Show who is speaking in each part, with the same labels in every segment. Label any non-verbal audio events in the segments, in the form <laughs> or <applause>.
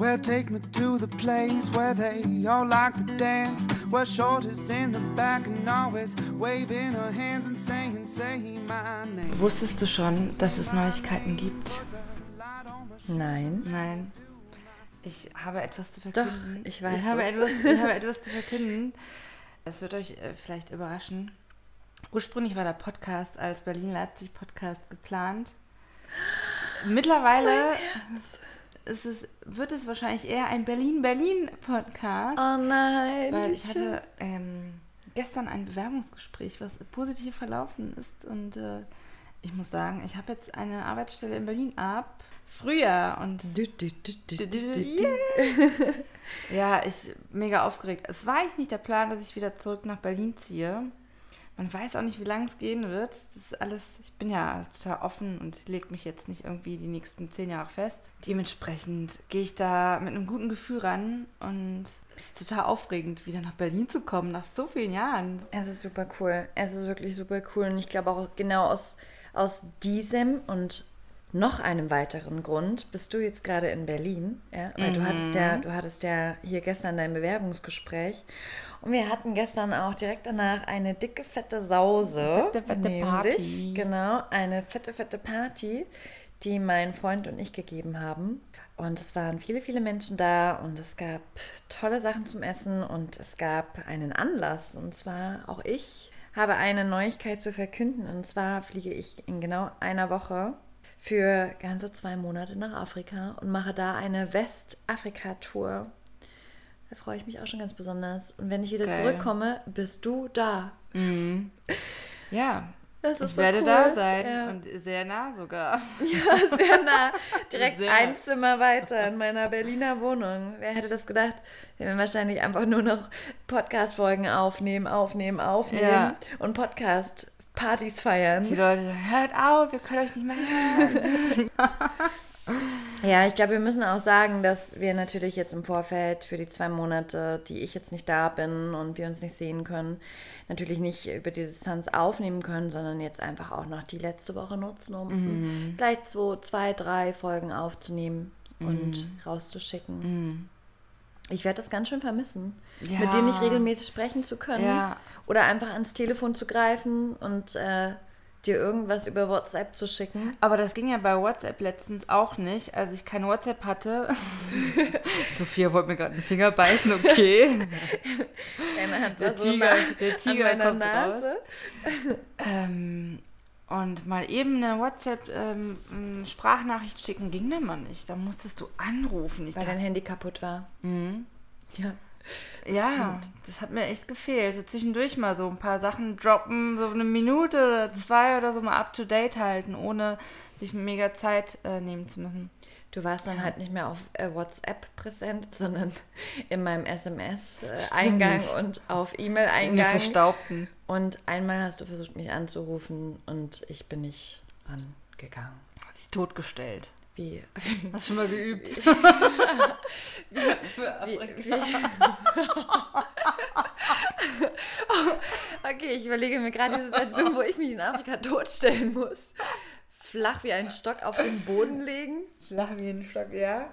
Speaker 1: Well, take me to the place where they all like to dance. Where shoulders in the back and always waving her hands and saying, say my name.
Speaker 2: Wusstest du schon, dass es Neuigkeiten gibt?
Speaker 3: Nein.
Speaker 2: Nein. Ich habe etwas zu
Speaker 3: Doch,
Speaker 2: verkünden.
Speaker 3: ich weiß
Speaker 2: Ich habe, etwas, ich habe etwas zu verkünden. Es wird euch äh, vielleicht überraschen. Ursprünglich war der Podcast als Berlin-Leipzig-Podcast geplant. Mittlerweile ist es, wird es wahrscheinlich eher ein Berlin-Berlin-Podcast.
Speaker 3: Oh nein.
Speaker 2: Weil ich hatte ähm, gestern ein Bewerbungsgespräch, was positiv verlaufen ist. Und äh, ich muss sagen, ich habe jetzt eine Arbeitsstelle in Berlin ab Frühjahr. Und
Speaker 3: du, du, du.
Speaker 2: Yeah. <laughs> ja, ich mega aufgeregt. Es war eigentlich nicht der Plan, dass ich wieder zurück nach Berlin ziehe. Man weiß auch nicht, wie lange es gehen wird. Das ist alles, ich bin ja total offen und lege mich jetzt nicht irgendwie die nächsten zehn Jahre fest. Dementsprechend gehe ich da mit einem guten Gefühl ran und es ist total aufregend, wieder nach Berlin zu kommen, nach so vielen Jahren.
Speaker 3: Es ist super cool. Es ist wirklich super cool. Und ich glaube auch genau aus, aus diesem und noch einem weiteren Grund bist du jetzt gerade in Berlin. Ja? Weil du hattest ja, du hattest ja hier gestern dein Bewerbungsgespräch. Und wir hatten gestern auch direkt danach eine dicke, fette Sause.
Speaker 2: Fette, fette
Speaker 3: nämlich,
Speaker 2: Party.
Speaker 3: Genau, eine fette, fette Party, die mein Freund und ich gegeben haben. Und es waren viele, viele Menschen da und es gab tolle Sachen zum Essen und es gab einen Anlass. Und zwar auch ich habe eine Neuigkeit zu verkünden. Und zwar fliege ich in genau einer Woche für ganze zwei Monate nach Afrika und mache da eine Westafrika-Tour. Da freue ich mich auch schon ganz besonders. Und wenn ich wieder
Speaker 2: Geil.
Speaker 3: zurückkomme, bist du da.
Speaker 2: Ja,
Speaker 3: Das
Speaker 2: ich werde da sein
Speaker 3: Ja.
Speaker 2: und sehr nah sogar. <laughs>
Speaker 3: Ja, sehr nah. Direkt
Speaker 2: Sehr.
Speaker 3: ein Zimmer weiter in meiner Berliner Wohnung. Wer hätte das gedacht? Wir werden wahrscheinlich einfach nur noch Podcast-Folgen aufnehmen, aufnehmen, aufnehmen
Speaker 2: Ja.
Speaker 3: und Podcast-Partys feiern.
Speaker 2: Die Leute sagen, hört auf, wir können euch nicht mehr hören. <laughs>
Speaker 3: Ja, ich glaube, wir müssen auch sagen, dass wir natürlich jetzt im Vorfeld für die zwei Monate, die ich jetzt nicht da bin und wir uns nicht sehen können, natürlich nicht über die Distanz aufnehmen können, sondern jetzt einfach auch noch die letzte Woche nutzen, um gleich so zwei, drei Folgen aufzunehmen und rauszuschicken. Ich werde das ganz schön vermissen,
Speaker 2: Ja.
Speaker 3: mit dir nicht regelmäßig sprechen zu können
Speaker 2: Ja.
Speaker 3: Oder einfach ans Telefon zu greifen und äh, dir irgendwas über WhatsApp zu schicken.
Speaker 2: Aber das ging ja bei WhatsApp letztens auch nicht, als ich kein WhatsApp hatte. <laughs> Sophia wollte mir gerade den Finger beißen, okay. <laughs>
Speaker 3: Keine Hand
Speaker 2: Der
Speaker 3: so
Speaker 2: Tiger-
Speaker 3: nah
Speaker 2: der Tiger
Speaker 3: an meiner
Speaker 2: kommt
Speaker 3: Nase.
Speaker 2: ähm, und mal eben eine WhatsApp-Sprachnachricht schicken ging dann mal nicht. Da musstest du anrufen. Ich
Speaker 3: Weil dein
Speaker 2: dachte,
Speaker 3: Handy kaputt war.
Speaker 2: mhm.
Speaker 3: Ja.
Speaker 2: Ja,
Speaker 3: stimmt.
Speaker 2: das hat mir echt gefehlt. So zwischendurch mal so ein paar Sachen droppen, so eine Minute oder zwei oder so mal up to date halten, ohne sich mega Zeit äh, nehmen zu müssen.
Speaker 3: Du warst dann halt nicht mehr auf äh, WhatsApp präsent, <laughs> sondern in meinem SMS-Eingang und auf
Speaker 2: In
Speaker 3: E-Mail-Eingang.
Speaker 2: Verstaubten.
Speaker 3: Und einmal hast du versucht, mich anzurufen und ich bin nicht angegangen.
Speaker 2: Hat sich totgestellt.
Speaker 3: Wie, <laughs>
Speaker 2: Hast du schon mal geübt?
Speaker 3: wie, wie <laughs> Okay, ich überlege mir gerade die Situation, wo ich mich in Afrika totstellen muss. Flach wie ein Stock auf den Boden legen
Speaker 2: Flach wie ein Stock, ja.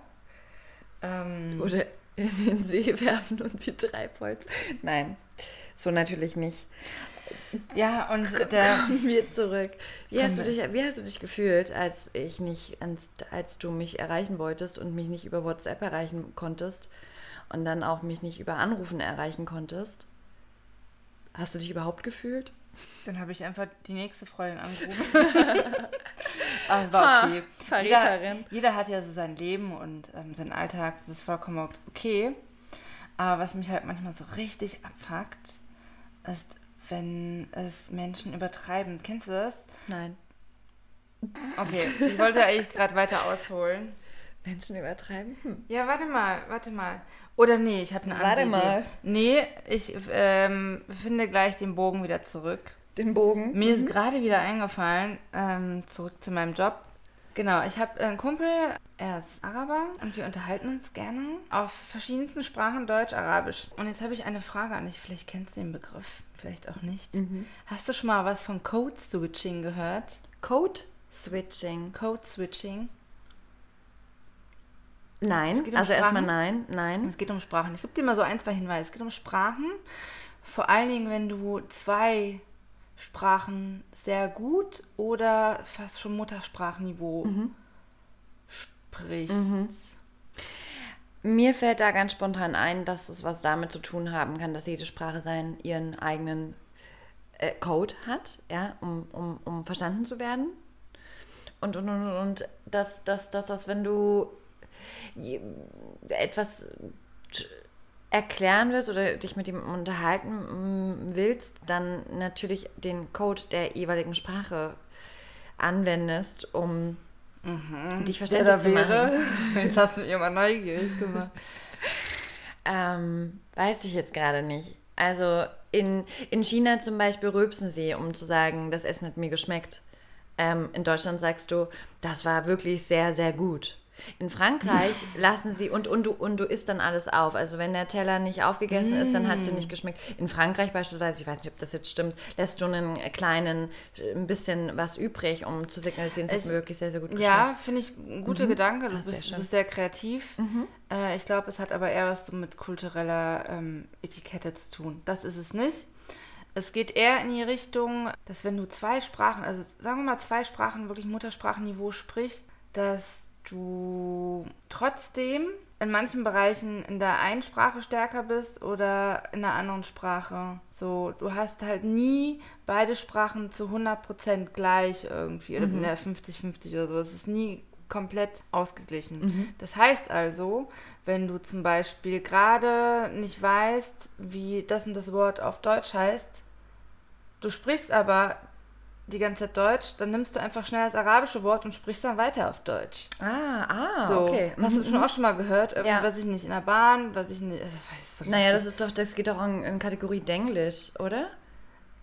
Speaker 2: Ähm,
Speaker 3: oder in den See werfen und wie Treibholz. Nein, so natürlich nicht.
Speaker 2: Ja, und der.
Speaker 3: Kommen wir zurück. Wie hast, du dich, wie hast du dich gefühlt, als ich nicht, als, als du mich erreichen wolltest und mich nicht über WhatsApp erreichen konntest und dann auch mich nicht über Anrufen erreichen konntest? Hast du dich überhaupt gefühlt?
Speaker 2: Dann habe ich einfach die nächste Freundin angerufen. <laughs> <laughs> Aber es war okay.
Speaker 3: Ha,
Speaker 2: Jeder,
Speaker 3: Verräterin.
Speaker 2: jeder hat ja so sein Leben und ähm, seinen Alltag. Das ist vollkommen okay. Aber was mich halt manchmal so richtig abfuckt, ist, wenn es Menschen übertreiben. Kennst du das?
Speaker 3: Nein.
Speaker 2: Okay, ich wollte eigentlich gerade weiter ausholen.
Speaker 3: Menschen übertreiben? Hm.
Speaker 2: Ja, warte mal, warte mal. Oder nee, ich habe eine andere
Speaker 3: Warte
Speaker 2: Idee.
Speaker 3: mal.
Speaker 2: Nee, ich ähm, finde gleich den Bogen wieder zurück.
Speaker 3: Den Bogen.
Speaker 2: Mir ist gerade wieder eingefallen, ähm, zurück zu meinem Job. Genau, ich habe einen Kumpel, er ist Araber und wir unterhalten uns gerne auf verschiedensten Sprachen, Deutsch, Arabisch. Und jetzt habe ich eine Frage an dich, vielleicht kennst du den Begriff, vielleicht auch nicht. Hast du schon mal was von Code Switching gehört?
Speaker 3: Code Switching.
Speaker 2: Code Switching?
Speaker 3: Nein,
Speaker 2: um
Speaker 3: also erstmal nein, nein.
Speaker 2: Es geht um Sprachen. Ich gebe dir mal so ein, zwei Hinweise. Es geht um Sprachen. Vor allen Dingen, wenn du zwei Sprachen sehr gut oder fast schon Muttersprachniveau
Speaker 3: Mhm.
Speaker 2: sprichst.
Speaker 3: Mir fällt da ganz spontan ein, dass es was damit zu tun haben kann, dass jede Sprache seinen ihren eigenen äh, Code hat, ja, um, um, um verstanden zu werden. Und, und, und, und dass, dass, dass, dass wenn du etwas erklären willst oder dich mit ihm unterhalten willst, dann natürlich den Code der jeweiligen Sprache anwendest, um dich verständlich zu machen. <laughs>
Speaker 2: Jetzt hast du mich immer neugierig gemacht. <laughs>
Speaker 3: Ähm, weiß ich jetzt gerade nicht. Also in, in China zum Beispiel rülpsen sie, um zu sagen, das Essen hat mir geschmeckt. Ähm, in Deutschland sagst du, das war wirklich sehr, sehr gut. In Frankreich lassen sie und, und, du, und du isst dann alles auf. Also wenn der Teller nicht aufgegessen ist, dann hat sie nicht geschmeckt. In Frankreich beispielsweise, ich weiß nicht, ob das jetzt stimmt, lässt du einen kleinen, ein bisschen was übrig, um zu signalisieren, es hat wirklich sehr, sehr gut geschmeckt.
Speaker 2: Ja, finde ich ein guter Gedanke. Du
Speaker 3: Ah, sehr
Speaker 2: bist,
Speaker 3: schön.
Speaker 2: bist sehr kreativ. Äh, ich glaube, es hat aber eher was mit kultureller ähm, Etikette zu tun. Das ist es nicht. Es geht eher in die Richtung, dass wenn du zwei Sprachen, also sagen wir mal zwei Sprachen, wirklich Muttersprachenniveau sprichst, dass du trotzdem in manchen Bereichen in der einen Sprache stärker bist oder in der anderen Sprache. So, du hast halt nie beide Sprachen zu 100% gleich irgendwie oder in der 50-50 oder so. Es ist nie komplett ausgeglichen. Das heißt also, wenn du zum Beispiel gerade nicht weißt, wie das und das Wort auf Deutsch heißt, du sprichst aber die ganze Zeit Deutsch, dann nimmst du einfach schnell das arabische Wort und sprichst dann weiter auf Deutsch.
Speaker 3: Ah, ah,
Speaker 2: so,
Speaker 3: okay.
Speaker 2: hast du schon auch schon mal gehört? Irgendwie,
Speaker 3: Ja.
Speaker 2: was ich nicht in der Bahn, was ich nicht. Also, weiß so
Speaker 3: Naja, das ist doch, das geht doch in, in Kategorie Denglisch, oder?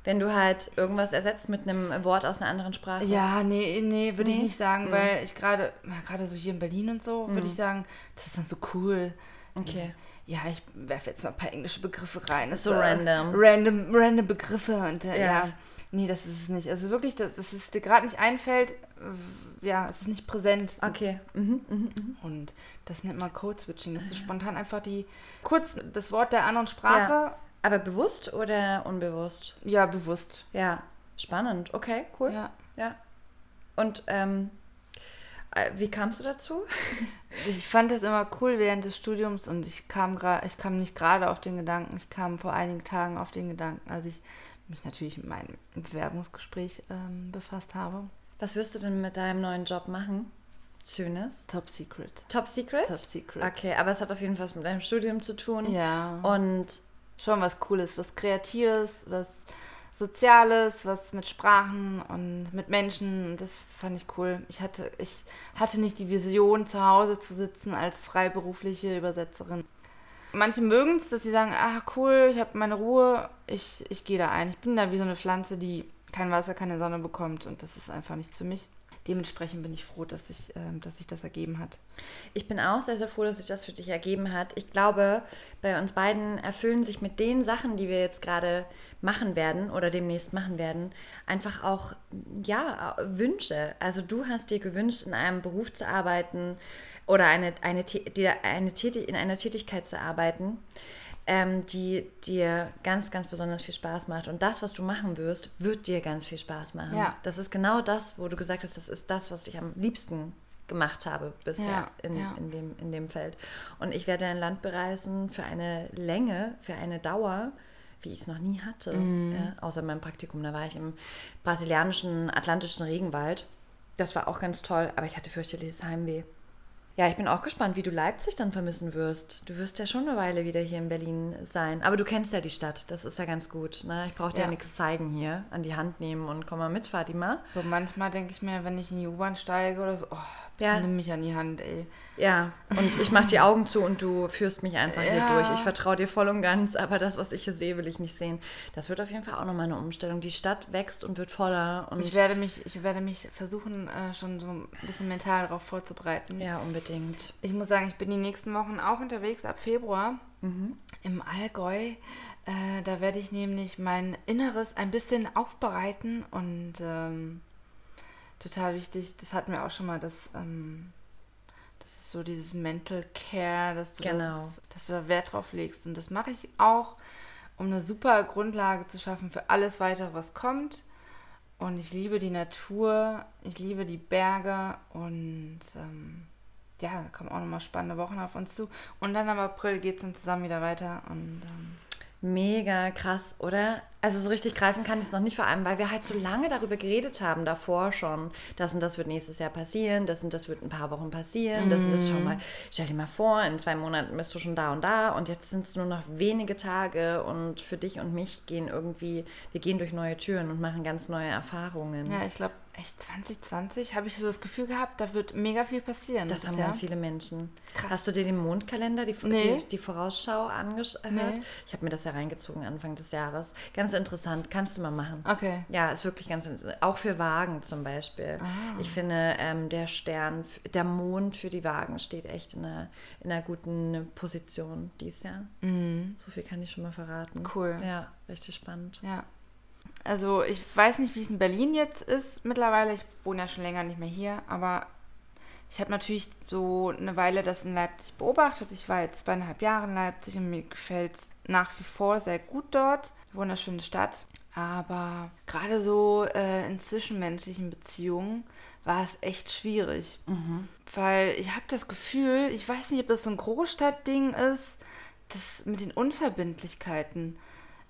Speaker 3: Wenn du halt irgendwas ersetzt mit einem Wort aus einer anderen Sprache.
Speaker 2: Ja, nee, nee, würde ich
Speaker 3: Nee? Mhm.
Speaker 2: nicht sagen, weil ich gerade, gerade so hier in Berlin und so, würde ich sagen, das ist dann so cool.
Speaker 3: Okay.
Speaker 2: Ja, ich werfe jetzt mal ein paar englische Begriffe rein. Das
Speaker 3: So
Speaker 2: ist,
Speaker 3: random.
Speaker 2: Random, random Begriffe und äh,
Speaker 3: Ja.
Speaker 2: ja. Nee, das ist es nicht. Also wirklich, dass, dass es dir gerade nicht einfällt, ja, es ist nicht präsent.
Speaker 3: Okay. Mhm, mhm.
Speaker 2: Und das nennt man Code-Switching, dass du spontan einfach die, kurz das Wort der anderen Sprache,
Speaker 3: Aber bewusst oder unbewusst?
Speaker 2: ja, bewusst.
Speaker 3: Ja. Spannend. Okay, cool.
Speaker 2: Ja.
Speaker 3: Ja. Und ähm, äh, wie kamst du dazu? <laughs>
Speaker 2: Ich fand das immer cool während des Studiums und ich kam gerade, ich kam nicht gerade auf den Gedanken, ich kam vor einigen Tagen auf den Gedanken, als ich mich natürlich mit meinem Bewerbungsgespräch ähm, befasst habe.
Speaker 3: Was wirst du denn mit deinem neuen Job machen? Schönes.
Speaker 2: Top Secret.
Speaker 3: Top Secret?
Speaker 2: Top Secret.
Speaker 3: Okay, aber es hat auf jeden Fall was mit deinem Studium zu tun.
Speaker 2: Ja.
Speaker 3: Und
Speaker 2: Schon was Cooles, was Kreatives, was Soziales, was mit Sprachen und mit Menschen. Das fand ich cool. Ich hatte, ich hatte nicht die Vision, zu Hause zu sitzen als freiberufliche Übersetzerin. Manche mögen es, dass sie sagen, ah cool, ich habe meine Ruhe, ich, ich gehe da ein. Ich bin da wie so eine Pflanze, die kein Wasser, keine Sonne bekommt und das ist einfach nichts für mich. Dementsprechend bin ich froh, dass sich ähm, sich das ergeben hat.
Speaker 3: Ich bin auch sehr, sehr froh, dass sich das für dich ergeben hat. Ich glaube, bei uns beiden erfüllen sich mit den Sachen, die wir jetzt gerade machen werden oder demnächst machen werden, einfach auch, ja, Wünsche. Also du hast dir gewünscht, in einem Beruf zu arbeiten oder eine, eine, dir eine Täti- in einer Tätigkeit zu arbeiten, ähm, die dir ganz, ganz besonders viel Spaß macht. Und das, was du machen wirst, wird dir ganz viel Spaß machen.
Speaker 2: Ja.
Speaker 3: Das ist genau das, wo du gesagt hast, das ist das, was ich am liebsten gemacht habe bisher
Speaker 2: Ja,
Speaker 3: in,
Speaker 2: ja.
Speaker 3: in, dem, in dem Feld. Und ich werde ein Land bereisen für eine Länge, für eine Dauer, wie ich es noch nie hatte.
Speaker 2: Mhm.
Speaker 3: Ja, außer meinem Praktikum. Da war ich im brasilianischen atlantischen Regenwald. Das war auch ganz toll, aber ich hatte fürchterliches Heimweh. Ja, ich bin auch gespannt, wie du Leipzig dann vermissen wirst. Du wirst ja schon eine Weile wieder hier in Berlin sein. Aber du kennst ja die Stadt, das ist ja ganz gut. Ne? Ich brauche dir ja.
Speaker 2: Ja.
Speaker 3: nichts zeigen hier, an die Hand nehmen und komm mal mit, Fatima.
Speaker 2: Aber manchmal denke ich mir, wenn ich in die U-Bahn steige oder so, oh,
Speaker 3: Ja.
Speaker 2: nimm mich an die Hand, ey.
Speaker 3: Ja, und ich mache die Augen zu und du führst mich einfach hier
Speaker 2: Ja.
Speaker 3: durch. Ich vertraue dir voll und ganz, aber das, was ich hier sehe, will ich nicht sehen. Das wird auf jeden Fall auch nochmal eine Umstellung. Die Stadt wächst und wird voller. Und
Speaker 2: Ich werde mich, ich werde mich versuchen, äh, schon so ein bisschen mental darauf vorzubereiten.
Speaker 3: ja, unbedingt.
Speaker 2: Ich muss sagen, ich bin die nächsten Wochen auch unterwegs ab Februar im Allgäu. Äh, da werde ich nämlich mein Inneres ein bisschen aufbereiten und ähm, total wichtig, das hatten wir auch schon mal, dass, ähm, Das ist so dieses Mental Care, dass du,
Speaker 3: Genau.
Speaker 2: das, dass du da Wert drauf legst. Und das mache ich auch, um eine super Grundlage zu schaffen für alles weitere, was kommt. Und ich liebe die Natur, ich liebe die Berge und ähm, ja, da kommen auch nochmal spannende Wochen auf uns zu. Und dann im April geht es dann zusammen wieder weiter. Und ähm,
Speaker 3: Mega krass, oder? Also so richtig greifen kann ich es noch nicht, vor allem, weil wir halt so lange darüber geredet haben, davor schon. Das und das wird nächstes Jahr passieren, das und das wird ein paar Wochen passieren, das und das, schau mal, stell dir mal vor, in zwei Monaten bist du schon da und da und jetzt sind es nur noch wenige Tage und für dich und mich gehen irgendwie, wir gehen durch neue Türen und machen ganz neue Erfahrungen.
Speaker 2: ja, ich glaube, echt 2020 habe ich so das Gefühl gehabt, da wird mega viel passieren.
Speaker 3: Das
Speaker 2: dieses
Speaker 3: haben
Speaker 2: Jahr.
Speaker 3: ganz viele Menschen.
Speaker 2: Krass.
Speaker 3: Hast du dir den Mondkalender, die,
Speaker 2: Nee.
Speaker 3: die, die Vorausschau angehört?
Speaker 2: Nee.
Speaker 3: Ich habe mir das ja reingezogen Anfang des Jahres. Ganz interessant, kannst du mal machen.
Speaker 2: Okay.
Speaker 3: Ja, ist wirklich ganz interessant. Auch für Wagen zum Beispiel.
Speaker 2: Ah.
Speaker 3: Ich finde, ähm, der Stern, der Mond für die Wagen steht echt in einer, in einer guten Position dieses Jahr. So viel kann ich schon mal verraten.
Speaker 2: Mhm. Cool.
Speaker 3: Ja, richtig spannend.
Speaker 2: Ja. Also ich weiß nicht, wie es in Berlin jetzt ist mittlerweile. Ich wohne ja schon länger nicht mehr hier, aber ich habe natürlich so eine Weile das in Leipzig beobachtet. Ich war jetzt zweieinhalb Jahre in Leipzig und mir gefällt es nach wie vor sehr gut dort. Wunderschöne Stadt. Aber gerade so äh, in zwischenmenschlichen Beziehungen war es echt schwierig. Weil ich habe das Gefühl, ich weiß nicht, ob das so ein Großstadtding ist, das mit den Unverbindlichkeiten.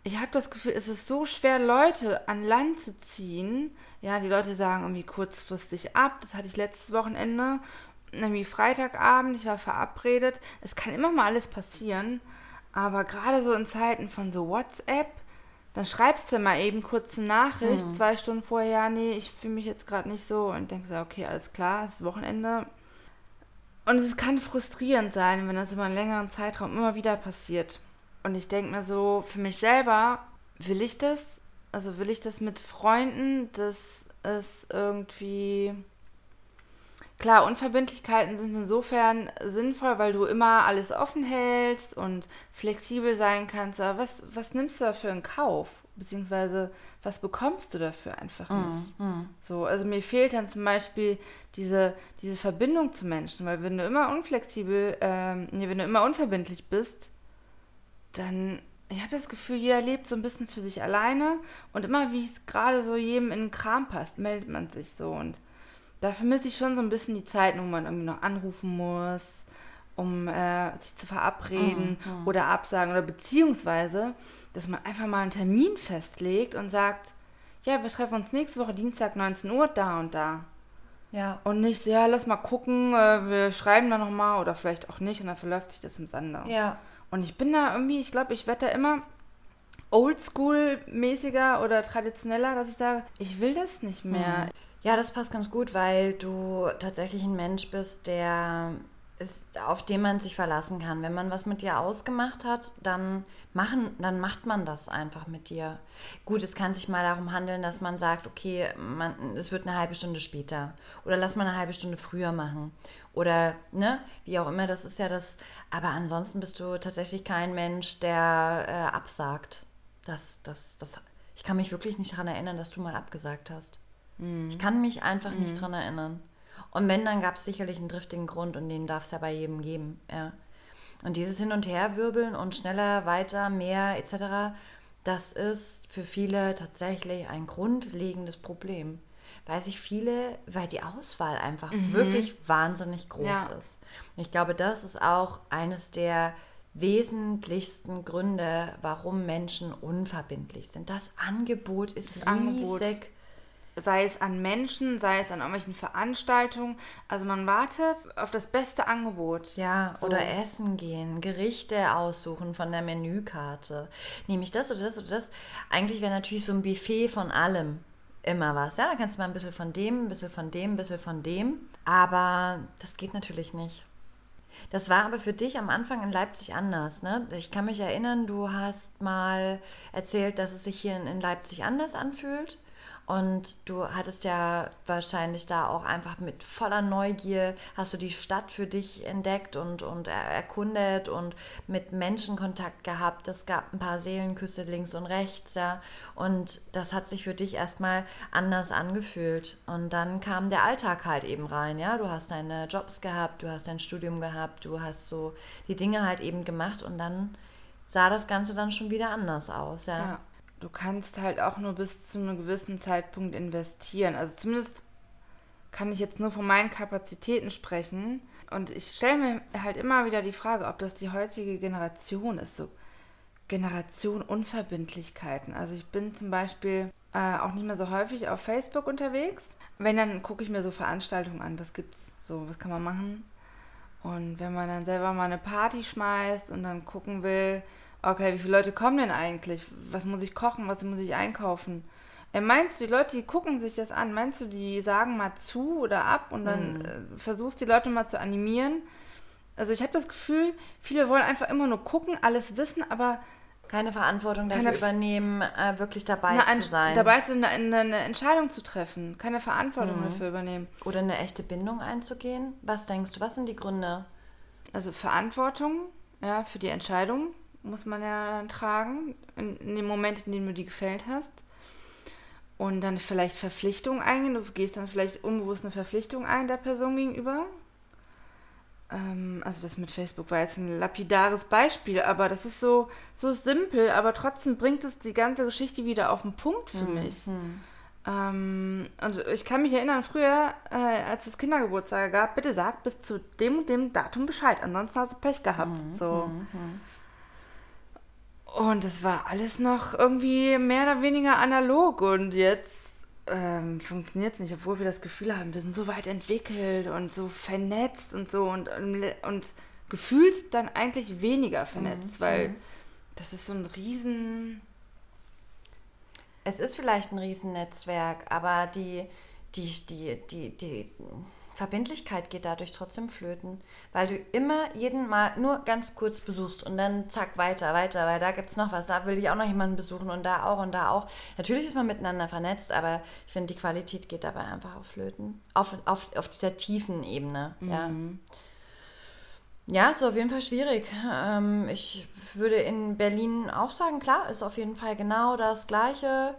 Speaker 2: Ich habe das Gefühl, es ist so schwer, Leute an Land zu ziehen. Ja, die Leute sagen irgendwie kurzfristig ab. Das hatte ich letztes Wochenende. Irgendwie Freitagabend, ich war verabredet. Es kann immer mal alles passieren. Aber gerade so in Zeiten von so WhatsApp, dann schreibst du mal eben kurz eine Nachricht, zwei Stunden vorher, ja, nee, ich fühle mich jetzt gerade nicht so. Und denkst so, okay, alles klar, es ist Wochenende. Und es kann frustrierend sein, wenn das über einen längeren Zeitraum immer wieder passiert. Und ich denke mir so, für mich selber, will ich das? Also will ich das mit Freunden, dass es irgendwie... Klar, Unverbindlichkeiten sind insofern sinnvoll, weil du immer alles offen hältst und flexibel sein kannst. Aber was, was nimmst du dafür in Kauf? Beziehungsweise, was bekommst du dafür einfach nicht? So, also mir fehlt dann zum Beispiel diese, diese Verbindung zu Menschen, weil wenn du immer unflexibel, ähm, nee, wenn du immer unverbindlich bist, dann, ich habe das Gefühl, jeder lebt so ein bisschen für sich alleine und immer wie es gerade so jedem in den Kram passt, meldet man sich so und da vermisse ich schon so ein bisschen die Zeiten, wo man irgendwie noch anrufen muss, um äh, sich zu verabreden oder absagen oder beziehungsweise, dass man einfach mal einen Termin festlegt und sagt, ja, wir treffen uns nächste Woche Dienstag 19 Uhr da und da.
Speaker 3: Ja.
Speaker 2: Und nicht so, ja, lass mal gucken, äh, wir schreiben da nochmal oder vielleicht auch nicht und dann verläuft sich das im Sande.
Speaker 3: Ja.
Speaker 2: Und ich bin da irgendwie, ich glaube, ich werde da immer oldschool-mäßiger oder traditioneller, dass ich sage, ich will das nicht mehr.
Speaker 3: Ja, das passt ganz gut, weil du tatsächlich ein Mensch bist, der ist, auf den man sich verlassen kann. Wenn man was mit dir ausgemacht hat, dann machen, dann macht man das einfach mit dir. Gut, es kann sich mal darum handeln, dass man sagt, okay, man, es wird eine halbe Stunde später oder lass mal eine halbe Stunde früher machen oder ne, wie auch immer. Das ist ja das. Aber ansonsten bist du tatsächlich kein Mensch, der äh, absagt. Das, das, das. Ich kann mich wirklich nicht daran erinnern, dass du mal abgesagt hast. Ich kann mich einfach nicht dran erinnern. Und wenn, dann gab es sicherlich einen driftigen Grund und den darf es ja bei jedem geben. Ja. Und dieses Hin- und Herwirbeln und schneller, weiter, mehr etc., das ist für viele tatsächlich ein grundlegendes Problem. Weil sich viele, weil die Auswahl einfach wirklich wahnsinnig groß
Speaker 2: Ja.
Speaker 3: ist. Und ich glaube, das ist auch eines der wesentlichsten Gründe, warum Menschen unverbindlich sind. Das Angebot ist
Speaker 2: Das Angebot. Sei es an Menschen, sei es an irgendwelchen Veranstaltungen. Also man wartet auf das beste Angebot.
Speaker 3: Ja,
Speaker 2: So.
Speaker 3: oder essen gehen, Gerichte aussuchen von der Menükarte. Nehme ich das oder das oder das? Eigentlich wäre natürlich so ein Buffet von allem immer was. Ja, da kannst du mal ein bisschen von dem, ein bisschen von dem, ein bisschen von dem. Aber das geht natürlich nicht. Das war aber für dich am Anfang in Leipzig anders. Ne? Ich kann mich erinnern, du hast mal erzählt, dass es sich hier in Leipzig anders anfühlt. Und du hattest ja wahrscheinlich da auch einfach mit voller Neugier, hast du die Stadt für dich entdeckt und, und erkundet und mit Menschen Kontakt gehabt. Es gab ein paar Seelenküsse links und rechts, ja. Und das hat sich für dich erstmal anders angefühlt. Und dann kam der Alltag halt eben rein, ja. Du hast deine Jobs gehabt, du hast dein Studium gehabt, du hast so die Dinge halt eben gemacht und dann sah das Ganze dann schon wieder anders aus, ja. ja
Speaker 2: du kannst halt auch nur bis zu einem gewissen Zeitpunkt investieren. Also zumindest kann ich jetzt nur von meinen Kapazitäten sprechen. Und ich stelle mir halt immer wieder die Frage, ob das die heutige Generation ist. So Generation Unverbindlichkeiten. Also ich bin zum Beispiel äh, auch nicht mehr so häufig auf Facebook unterwegs. Wenn, dann gucke ich mir so Veranstaltungen an. Was gibt's so? Was kann man machen? Und wenn man dann selber mal eine Party schmeißt und dann gucken will, okay, wie viele Leute kommen denn eigentlich? Was muss ich kochen? Was muss ich einkaufen? Äh, meinst du, die Leute, die gucken sich das an, meinst du, die sagen mal zu oder ab und dann mhm. äh, versuchst die Leute mal zu animieren? Also ich habe das Gefühl, viele wollen einfach immer nur gucken, alles wissen, aber
Speaker 3: keine Verantwortung dafür keine, übernehmen, äh, wirklich dabei zu sein.
Speaker 2: Dabei zu eine, eine, Entscheidung zu treffen, keine Verantwortung mhm. dafür übernehmen.
Speaker 3: Oder eine echte Bindung einzugehen. Was denkst du, was sind die Gründe?
Speaker 2: Also Verantwortung, ja, für die Entscheidung muss man ja dann tragen, in, in dem Moment, in dem du die gefällt hast. Und dann vielleicht Verpflichtungen eingehen. Du gehst dann vielleicht unbewusst eine Verpflichtung ein der Person gegenüber. Ähm, also das mit Facebook war jetzt ein lapidares Beispiel, aber das ist so, so simpel, aber trotzdem bringt es die ganze Geschichte wieder auf den Punkt für mhm. mich. Ähm, und ich kann mich erinnern, früher, äh, als es Kindergeburtstage gab, bitte sag bis zu dem und dem Datum Bescheid, ansonsten hast du Pech gehabt. Mhm. So. Mhm. Und es war alles noch irgendwie mehr oder weniger analog und jetzt ähm, funktioniert es nicht, obwohl wir das Gefühl haben, wir sind so weit entwickelt und so vernetzt und so und, und, und gefühlt dann eigentlich weniger vernetzt, mhm. weil mhm. das ist so ein riesen...
Speaker 3: Es ist vielleicht ein Riesennetzwerk, aber die, die, die, die, die Verbindlichkeit geht dadurch trotzdem flöten, weil du immer jeden Mal nur ganz kurz besuchst und dann zack, weiter, weiter, weil da gibt es noch was, da will ich auch noch jemanden besuchen und da auch und da auch. Natürlich ist man miteinander vernetzt, aber ich finde, die Qualität geht dabei einfach auf Flöten. Auf, auf, auf dieser tiefen Ebene, mhm. ja. Ja, ist auf jeden Fall schwierig. Ähm, ich würde in Berlin auch sagen, klar, ist auf jeden Fall genau das Gleiche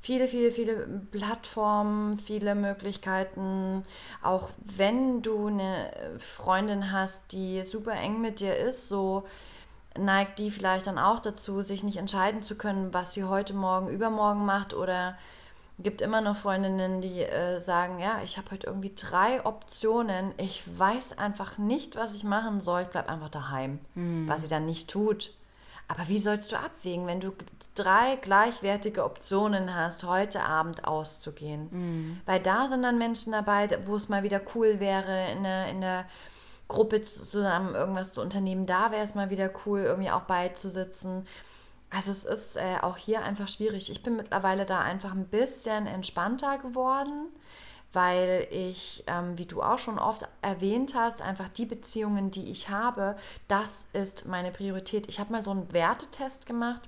Speaker 3: viele, viele, viele Plattformen, viele Möglichkeiten. Auch wenn du eine Freundin hast, die super eng mit dir ist, so neigt die vielleicht dann auch dazu, sich nicht entscheiden zu können, was sie heute Morgen, übermorgen macht oder gibt immer noch Freundinnen, die äh, sagen, ja, ich habe heute irgendwie drei Optionen, ich weiß einfach nicht, was ich machen soll, ich bleibe einfach daheim, mhm. was sie dann nicht tut. Aber wie sollst du abwägen, wenn du drei gleichwertige Optionen hast, heute Abend auszugehen? Mhm. Weil da sind dann Menschen dabei, wo es mal wieder cool wäre, in der, in der Gruppe zusammen irgendwas zu unternehmen. Da wäre es mal wieder cool, irgendwie auch beizusitzen. Also es ist äh, auch hier einfach schwierig. Ich bin mittlerweile da einfach ein bisschen entspannter geworden weil ich, ähm, wie du auch schon oft erwähnt hast, einfach die Beziehungen, die ich habe, das ist meine Priorität. Ich habe mal so einen Wertetest gemacht.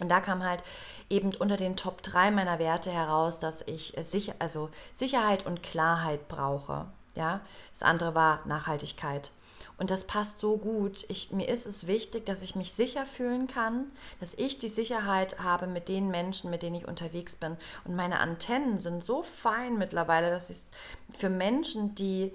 Speaker 3: Und da kam halt eben unter den Top 3 meiner Werte heraus, dass ich sicher, also Sicherheit und Klarheit brauche. Ja? Das andere war Nachhaltigkeit. Und das passt so gut. Ich, mir ist es wichtig, dass ich mich sicher fühlen kann, dass ich die Sicherheit habe mit den Menschen, mit denen ich unterwegs bin. Und meine Antennen sind so fein mittlerweile, dass ich für Menschen, die,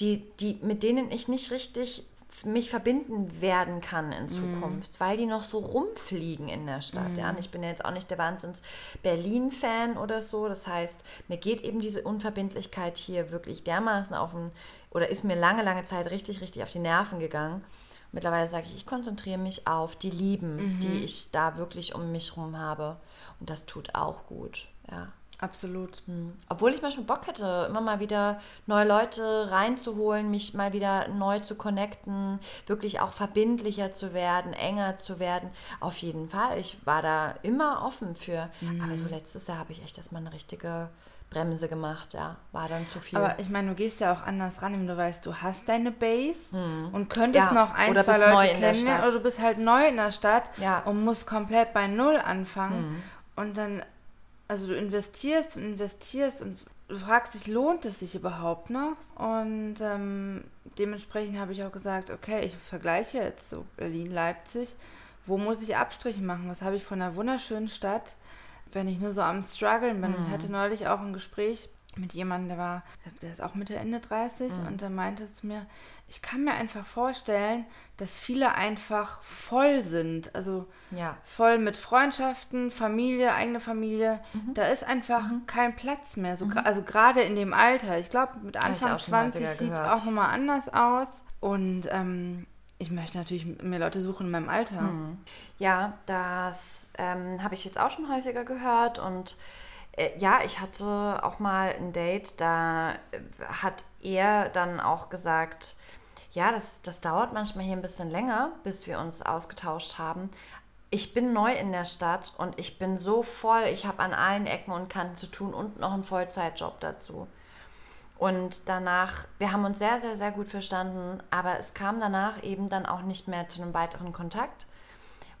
Speaker 3: die, die, mit denen ich nicht richtig mich verbinden werden kann in mhm. Zukunft, mm. weil die noch so rumfliegen in der Stadt. Mm. Ja? Und ich bin ja jetzt auch nicht der Wahnsinns Berlin-Fan oder so. Das heißt, mir geht eben diese Unverbindlichkeit hier wirklich dermaßen auf den oder ist mir lange, lange Zeit richtig, richtig auf die Nerven gegangen. Mittlerweile sage ich, ich konzentriere mich auf die Lieben, mhm. die ich da wirklich um mich herum habe. Und das tut auch gut, ja.
Speaker 2: Absolut.
Speaker 3: Mhm. Obwohl ich manchmal Bock hätte, immer mal wieder neue Leute reinzuholen, mich mal wieder neu zu connecten, wirklich auch verbindlicher zu werden, enger zu werden. Auf jeden Fall. Ich war da immer offen für. Mhm. Aber so letztes Jahr habe ich echt erstmal eine richtige Bremse gemacht, ja, war dann zu viel.
Speaker 2: Aber ich meine, du gehst ja auch anders ran, wenn du weißt, du hast deine Base hm. und könntest ja. noch ein, oder zwei Leute kennenlernen oder du bist halt neu in der Stadt ja. und musst komplett bei Null anfangen hm. und dann Also du investierst und investierst und du fragst dich, lohnt es sich überhaupt noch? Und ähm, dementsprechend habe ich auch gesagt, okay, ich vergleiche jetzt so Berlin, Leipzig. Wo muss ich Abstriche machen? Was habe ich von einer wunderschönen Stadt, wenn ich nur so am struggeln bin? Mhm. Ich hatte neulich auch ein Gespräch mit jemandem, der war, der ist auch Mitte, Ende 30 mhm. und der meinte zu mir, ich kann mir einfach vorstellen, dass viele einfach voll sind. Also ja. voll mit Freundschaften, Familie, eigene Familie. Mhm. Da ist einfach mhm. kein Platz mehr. So, mhm. Also gerade in dem Alter. Ich glaube, mit Anfang 20 sieht es auch nochmal anders aus. Und ähm, ich möchte natürlich mehr Leute suchen in meinem Alter. Mhm.
Speaker 3: Ja, das ähm, habe ich jetzt auch schon häufiger gehört und äh, ja, ich hatte auch mal ein Date, da äh, hat er dann auch gesagt, ja, das, das dauert manchmal hier ein bisschen länger, bis wir uns ausgetauscht haben. Ich bin neu in der Stadt und ich bin so voll, ich habe an allen Ecken und Kanten zu tun und noch einen Vollzeitjob dazu. Und danach, wir haben uns sehr, sehr, sehr gut verstanden, aber es kam danach eben dann auch nicht mehr zu einem weiteren Kontakt.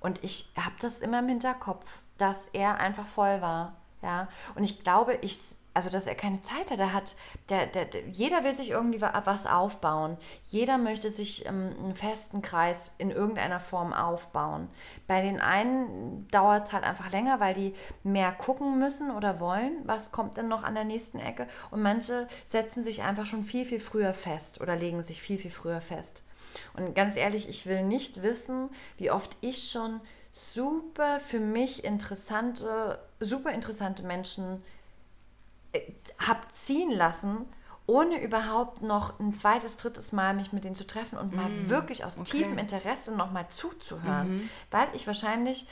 Speaker 3: Und ich habe das immer im Hinterkopf, dass er einfach voll war. Ja, und ich glaube, ich, also dass er keine Zeit hat. Er hat, der, der, der, jeder will sich irgendwie was aufbauen. Jeder möchte sich ähm, einen festen Kreis in irgendeiner Form aufbauen. Bei den einen dauert es halt einfach länger, weil die mehr gucken müssen oder wollen, was kommt denn noch an der nächsten Ecke. Und manche setzen sich einfach schon viel, viel früher fest oder legen sich viel, viel früher fest. Und ganz ehrlich, ich will nicht wissen, wie oft ich schon super für mich interessante, super interessante Menschen äh, habe ziehen lassen, ohne überhaupt noch ein zweites, drittes Mal mich mit denen zu treffen und mal mm, wirklich aus okay. tiefem Interesse nochmal zuzuhören. Mhm. Weil ich wahrscheinlich,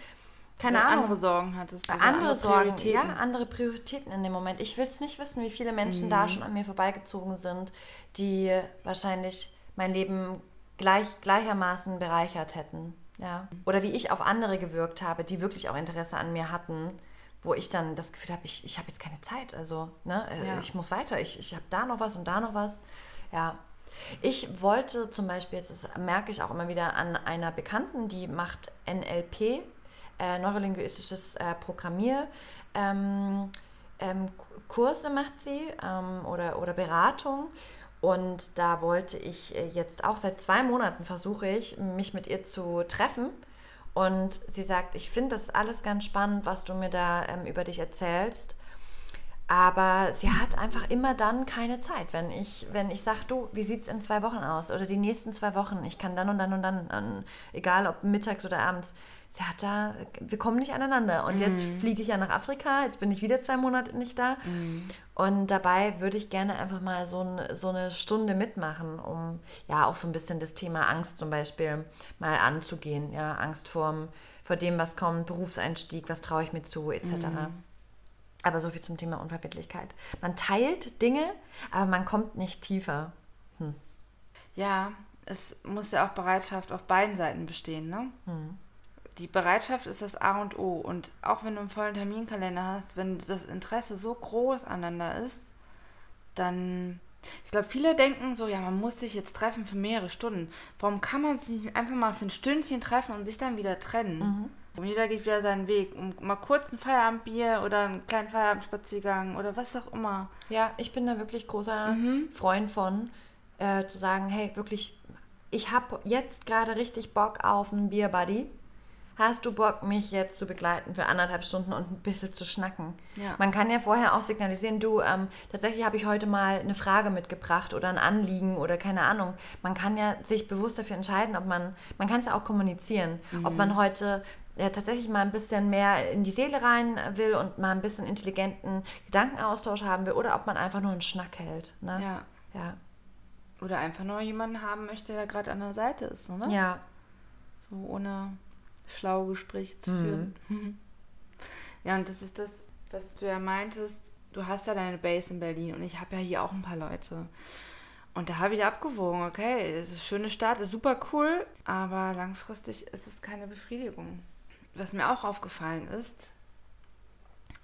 Speaker 3: keine ja, Ahnung.
Speaker 2: Andere Sorgen hattest.
Speaker 3: Also andere, andere Sorgen, ja, andere Prioritäten in dem Moment. Ich will es nicht wissen, wie viele Menschen mhm. da schon an mir vorbeigezogen sind, die wahrscheinlich mein Leben gleich, gleichermaßen bereichert hätten. Ja. Oder wie ich auf andere gewirkt habe, die wirklich auch Interesse an mir hatten wo ich dann das Gefühl habe, ich, ich habe jetzt keine Zeit. Also, ne, äh, ja. ich muss weiter. Ich, ich habe da noch was und da noch was. Ja. Ich wollte zum Beispiel, jetzt das merke ich auch immer wieder an einer Bekannten, die macht NLP, äh, neurolinguistisches äh, Programmier. Ähm, ähm, Kurse macht sie ähm, oder, oder Beratung. Und da wollte ich äh, jetzt auch seit zwei Monaten versuche ich, mich mit ihr zu treffen und sie sagt, ich finde das alles ganz spannend, was du mir da ähm, über dich erzählst. Aber sie hat einfach immer dann keine Zeit, wenn ich, wenn ich sage, du, wie sieht es in zwei Wochen aus? Oder die nächsten zwei Wochen, ich kann dann und dann und dann, an, egal ob mittags oder abends. Sie hat da, wir kommen nicht aneinander. Und mm. jetzt mhm. fliege ich ja nach Afrika, jetzt bin ich wieder zwei Monate nicht da. Mm. Und dabei würde ich gerne einfach mal so, ein, so eine Stunde mitmachen, um ja auch so ein bisschen das Thema Angst zum Beispiel mal anzugehen. Ja, Angst vorm, vor dem, was kommt, Berufseinstieg, was traue ich mir zu, etc. Mm. Aber so viel zum Thema Unverbindlichkeit. Man teilt Dinge, aber man kommt nicht tiefer. Hm.
Speaker 2: Ja, es muss ja auch Bereitschaft auf beiden Seiten bestehen, ne? Hm. Die Bereitschaft ist das A und O. Und auch wenn du einen vollen Terminkalender hast, wenn das Interesse so groß aneinander ist, dann. Ich glaube, viele denken so, ja, man muss sich jetzt treffen für mehrere Stunden. Warum kann man sich nicht einfach mal für ein Stündchen treffen und sich dann wieder trennen? Mhm. Und jeder geht wieder seinen Weg. Um mal kurz ein Feierabendbier oder einen kleinen Feierabendspaziergang oder was auch immer.
Speaker 3: Ja, ich bin da wirklich großer mhm. Freund von, äh, zu sagen, hey, wirklich, ich habe jetzt gerade richtig Bock auf einen Bier-Buddy. Hast du Bock, mich jetzt zu begleiten für anderthalb Stunden und ein bisschen zu schnacken? Ja. Man kann ja vorher auch signalisieren, du, ähm, tatsächlich habe ich heute mal eine Frage mitgebracht oder ein Anliegen oder keine Ahnung. Man kann ja sich bewusst dafür entscheiden, ob man, man kann es ja auch kommunizieren, mhm. ob man heute ja, tatsächlich mal ein bisschen mehr in die Seele rein will und mal ein bisschen intelligenten Gedankenaustausch haben will oder ob man einfach nur einen Schnack hält. Ne?
Speaker 2: Ja. ja. Oder einfach nur jemanden haben möchte, der gerade an der Seite ist, oder?
Speaker 3: Ja.
Speaker 2: So ohne schlaue Gespräche zu führen. Mhm. <laughs> ja, und das ist das, was du ja meintest. Du hast ja deine Base in Berlin und ich habe ja hier auch ein paar Leute. Und da habe ich abgewogen, okay, es ist eine schöne Stadt, ist super cool, aber langfristig ist es keine Befriedigung was mir auch aufgefallen ist,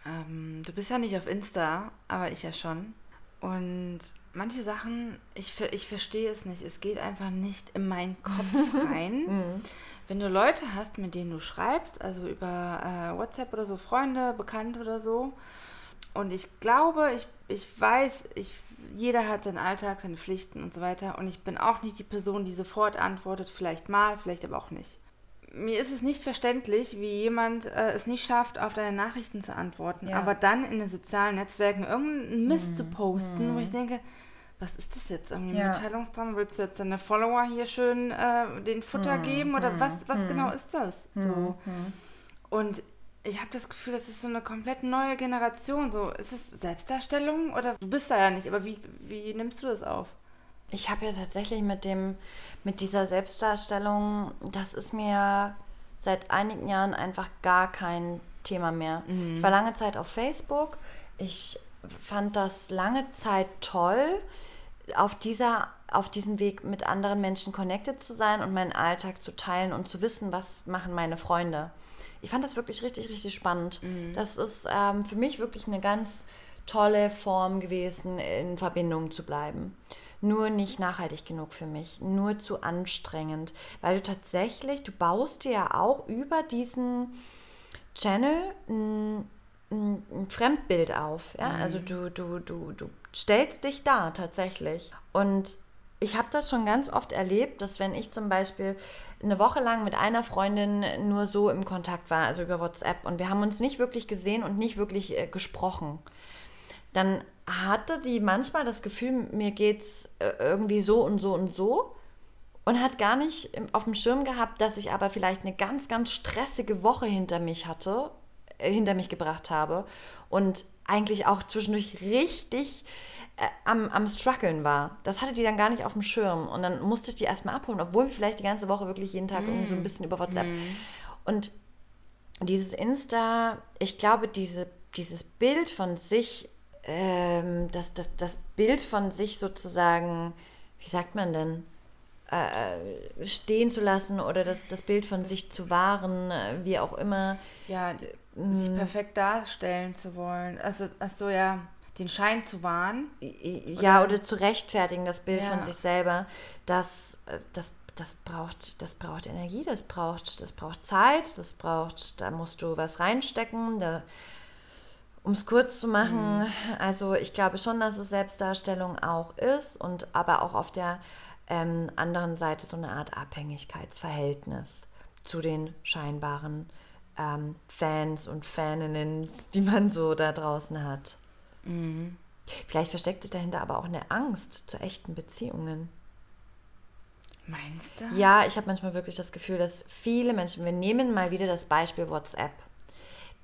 Speaker 2: ähm, du bist ja nicht auf Insta, aber ich ja schon. Und manche Sachen, ich, ich verstehe es nicht. Es geht einfach nicht in meinen Kopf <laughs> rein, mhm. wenn du Leute hast, mit denen du schreibst, also über äh, WhatsApp oder so, Freunde, Bekannte oder so, und ich glaube, ich, ich weiß, ich, jeder hat seinen Alltag, seine Pflichten und so weiter, und ich bin auch nicht die Person, die sofort antwortet, vielleicht mal, vielleicht aber auch nicht. Mir ist es nicht verständlich, wie jemand äh, es nicht schafft, auf deine Nachrichten zu antworten,
Speaker 3: Ja.
Speaker 2: aber dann in den sozialen Netzwerken irgendeinen Mist
Speaker 3: Mhm.
Speaker 2: zu posten, wo ich denke, was ist das jetzt? Irgendwie
Speaker 3: Ja.
Speaker 2: Mitteilungsdrang? Willst du jetzt deine Follower hier schön äh, den Futter geben? Oder was, was genau ist das? So. Und ich habe das Gefühl, das ist so eine komplett neue Generation. So, ist es Selbstdarstellung? Oder du bist da ja nicht, aber wie, wie nimmst du das auf?
Speaker 3: Ich habe ja tatsächlich mit dem, mit dieser Selbstdarstellung, das ist mir seit einigen Jahren einfach gar kein Thema mehr. Ich war lange Zeit auf Facebook. Ich fand das lange Zeit toll, auf dieser auf diesem Weg mit anderen Menschen connected zu sein und meinen Alltag zu teilen und zu wissen, was machen meine Freunde. Ich fand das wirklich richtig, richtig spannend. Das ist ähm, für mich wirklich eine ganz tolle Form gewesen, in Verbindung zu bleiben. Nur nicht nachhaltig genug für mich, nur zu anstrengend, weil du tatsächlich, du baust dir ja auch über diesen Channel ein, ein, Fremdbild auf. Ja? Also du, du, du, du stellst dich da tatsächlich. Und ich habe das schon ganz oft erlebt, dass wenn ich zum Beispiel eine Woche lang mit einer Freundin nur so im Kontakt war, also über WhatsApp, und wir haben uns nicht wirklich gesehen und nicht wirklich äh, gesprochen, dann hatte die manchmal das Gefühl, mir geht's äh, irgendwie so und so und so und hat gar nicht auf dem Schirm gehabt, dass ich aber vielleicht eine ganz, ganz stressige Woche hinter mich hatte, äh, hinter mich gebracht habe und eigentlich auch zwischendurch richtig äh, am, am struggeln war. Das hatte die dann gar nicht auf dem Schirm und dann musste ich die erstmal abholen, obwohl wir vielleicht die ganze Woche wirklich jeden Tag irgendwie so ein bisschen über WhatsApp. Und dieses Insta, ich glaube, diese, dieses Bild von sich, ähm, das, das, das Bild von sich sozusagen, wie sagt man denn, äh, stehen zu lassen oder das, das Bild von sich zu wahren, äh, wie auch immer.
Speaker 2: Ja, sich perfekt darstellen zu wollen. Also, ach so, ja, den Schein zu wahren.
Speaker 3: Ja, oder zu rechtfertigen, das Bild
Speaker 2: Ja.
Speaker 3: von sich selber, das, äh, das, das, braucht, das braucht Energie, das braucht, das braucht Zeit, das braucht, da musst du was reinstecken, da, um es kurz zu machen, also ich glaube schon, dass es Selbstdarstellung auch ist und aber auch auf der ähm, anderen Seite so eine Art Abhängigkeitsverhältnis zu den scheinbaren ähm, Fans und Faninnen, die man so da draußen hat. Vielleicht versteckt sich dahinter aber auch eine Angst zu echten Beziehungen.
Speaker 2: Meinst du?
Speaker 3: Ja, ich habe manchmal wirklich das Gefühl, dass viele Menschen, wir nehmen mal wieder das Beispiel WhatsApp.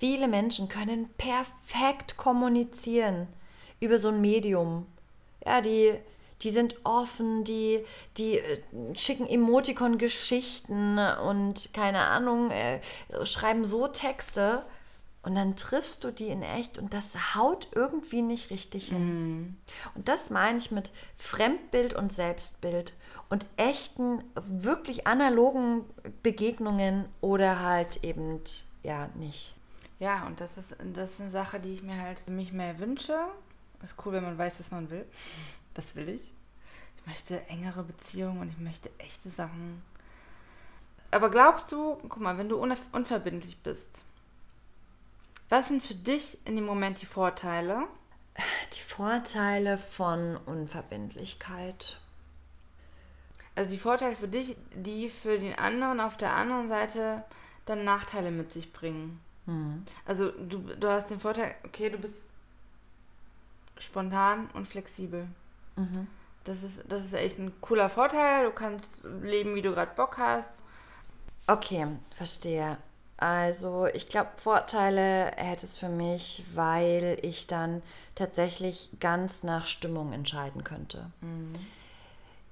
Speaker 3: Viele Menschen können perfekt kommunizieren über so ein Medium. Ja, die, die sind offen, die, die äh, schicken Emoticon-Geschichten und keine Ahnung, äh, schreiben so Texte. Und dann triffst du die in echt und das haut irgendwie nicht richtig hin. Und das meine ich mit Fremdbild und Selbstbild und echten, wirklich analogen Begegnungen oder halt eben ja nicht.
Speaker 2: Ja, und das ist, das ist eine Sache, die ich mir halt für mich mehr wünsche. Ist cool, wenn man weiß, was man will. Das will ich. Ich möchte engere Beziehungen und ich möchte echte Sachen. Aber glaubst du, guck mal, wenn du unver- unverbindlich bist, was sind für dich in dem Moment die Vorteile?
Speaker 3: Die Vorteile von Unverbindlichkeit.
Speaker 2: Also die Vorteile für dich, die für den anderen auf der anderen Seite dann Nachteile mit sich bringen. Also du, du hast den Vorteil, okay, du bist spontan und flexibel. Das, ist, das ist echt ein cooler Vorteil. Du kannst leben, wie du gerade Bock hast.
Speaker 3: Okay, verstehe. Also ich glaube, Vorteile hätte es für mich, weil ich dann tatsächlich ganz nach Stimmung entscheiden könnte.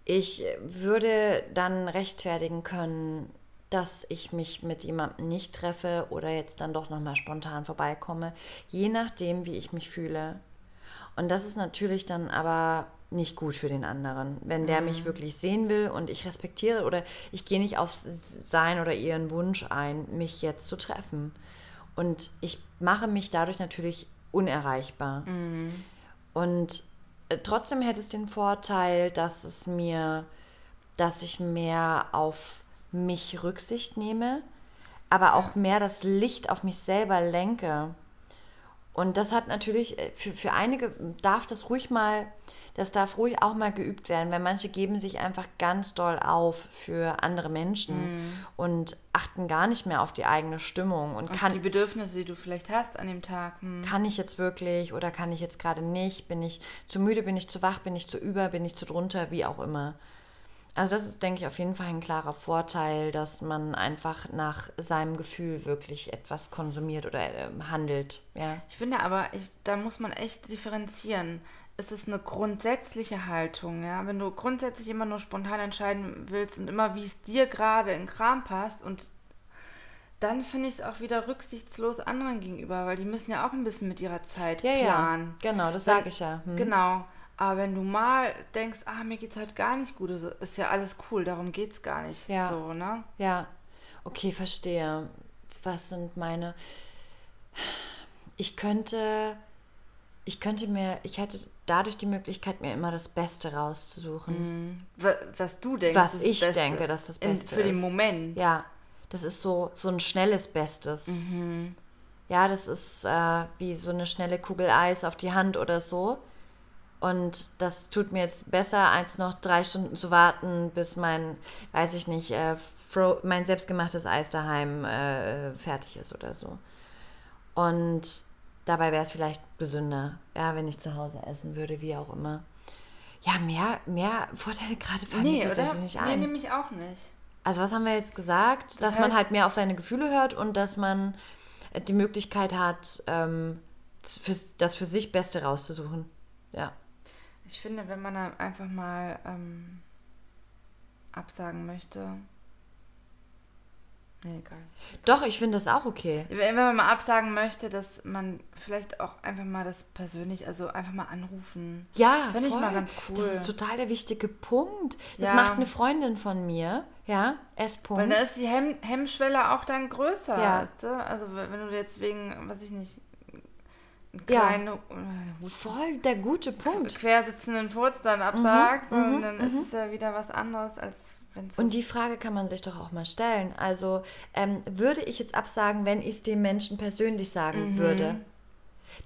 Speaker 3: Ich würde dann rechtfertigen können, dass ich mich mit jemandem nicht treffe oder jetzt dann doch nochmal spontan vorbeikomme, je nachdem, wie ich mich fühle. Und das ist natürlich dann aber nicht gut für den anderen, wenn der mich wirklich sehen will und ich respektiere oder ich gehe nicht auf sein oder ihren Wunsch ein, mich jetzt zu treffen. Und ich mache mich dadurch natürlich unerreichbar. Und äh, trotzdem hätte es den Vorteil, dass es mir, dass ich mehr auf mich Rücksicht nehme, aber auch mehr das Licht auf mich selber lenke. Und das hat natürlich, äh, für, für einige darf das ruhig mal, das darf ruhig auch mal geübt werden, weil manche geben sich einfach ganz doll auf für andere Menschen
Speaker 2: Mhm.
Speaker 3: und achten gar nicht mehr auf die eigene Stimmung und
Speaker 2: Und
Speaker 3: kann,
Speaker 2: die Bedürfnisse, die du vielleicht hast an dem Tag. Hm.
Speaker 3: kann ich jetzt wirklich oder kann ich jetzt gerade nicht? Bin ich zu müde, bin ich zu wach, bin ich zu über, bin ich zu drunter, wie auch immer. Also das ist, denke ich, auf jeden Fall ein klarer Vorteil, dass man einfach nach seinem Gefühl wirklich etwas konsumiert oder ähm, handelt. Ja.
Speaker 2: Ich finde aber, ich, da muss man echt differenzieren. Es ist eine grundsätzliche Haltung, ja. Wenn du grundsätzlich immer nur spontan entscheiden willst und immer, wie es dir gerade in Kram passt und dann finde ich es auch wieder rücksichtslos anderen gegenüber, weil die müssen ja auch ein bisschen mit ihrer Zeit
Speaker 3: Ja,
Speaker 2: planen.
Speaker 3: ja. Genau, das sage ich ja. Hm.
Speaker 2: Genau. Aber wenn du mal denkst, ah, mir geht's heute gar nicht gut, also ist ja alles cool, darum geht's gar nicht.
Speaker 3: Ja.
Speaker 2: So, ne?
Speaker 3: Ja, okay, verstehe. Was sind meine. Ich könnte. Ich könnte mir. Ich hätte dadurch die Möglichkeit, mir immer das Beste rauszusuchen.
Speaker 2: Wa- Was du denkst.
Speaker 3: Was ich
Speaker 2: Beste.
Speaker 3: denke, dass das
Speaker 2: In-
Speaker 3: Beste
Speaker 2: Für
Speaker 3: ist.
Speaker 2: den Moment.
Speaker 3: Ja, das ist so, so ein schnelles Bestes. Ja, das ist äh, wie so eine schnelle Kugel Eis auf die Hand oder so. Und das tut mir jetzt besser, als noch drei Stunden zu warten, bis mein, weiß ich nicht, äh, mein selbstgemachtes Eis daheim äh, fertig ist oder so. Und dabei wäre es vielleicht gesünder, ja, wenn ich zu Hause essen würde, wie auch immer. Ja, mehr, mehr Vorteile gerade mir
Speaker 2: Nee,
Speaker 3: tatsächlich
Speaker 2: oder?
Speaker 3: nicht
Speaker 2: Nee,
Speaker 3: ein.
Speaker 2: nehme ich auch nicht.
Speaker 3: Also was haben wir jetzt gesagt? dass man
Speaker 2: heißt-
Speaker 3: halt mehr auf seine Gefühle hört und dass man äh, die Möglichkeit hat, ähm, das für sich Beste rauszusuchen. Ja.
Speaker 2: Ich finde, wenn man einfach mal ähm, absagen möchte. Nee, egal.
Speaker 3: Doch, ich finde das auch okay.
Speaker 2: Wenn man mal absagen möchte, dass man vielleicht auch einfach mal das persönlich, also einfach mal anrufen.
Speaker 3: Ja,
Speaker 2: Finde ich mal ganz cool.
Speaker 3: Das ist total der wichtige Punkt. Das
Speaker 2: Ja.
Speaker 3: macht eine Freundin von mir, ja, S.
Speaker 2: Weil
Speaker 3: Punkt.
Speaker 2: da ist die Hemm Hemmschwelle auch dann größer,
Speaker 3: Ja.
Speaker 2: weißt du? Also wenn du jetzt wegen, weiß ich nicht, einen
Speaker 3: Ja.
Speaker 2: kleinen äh,
Speaker 3: Voll der gute Punkt.
Speaker 2: quersitzenden Furz dann absagst,
Speaker 3: mhm,
Speaker 2: und dann ist es ja wieder was anderes, als wenn es
Speaker 3: Und die Frage kann man sich doch auch mal stellen. Also, ähm, würde ich jetzt absagen, wenn ich es dem Menschen persönlich sagen würde?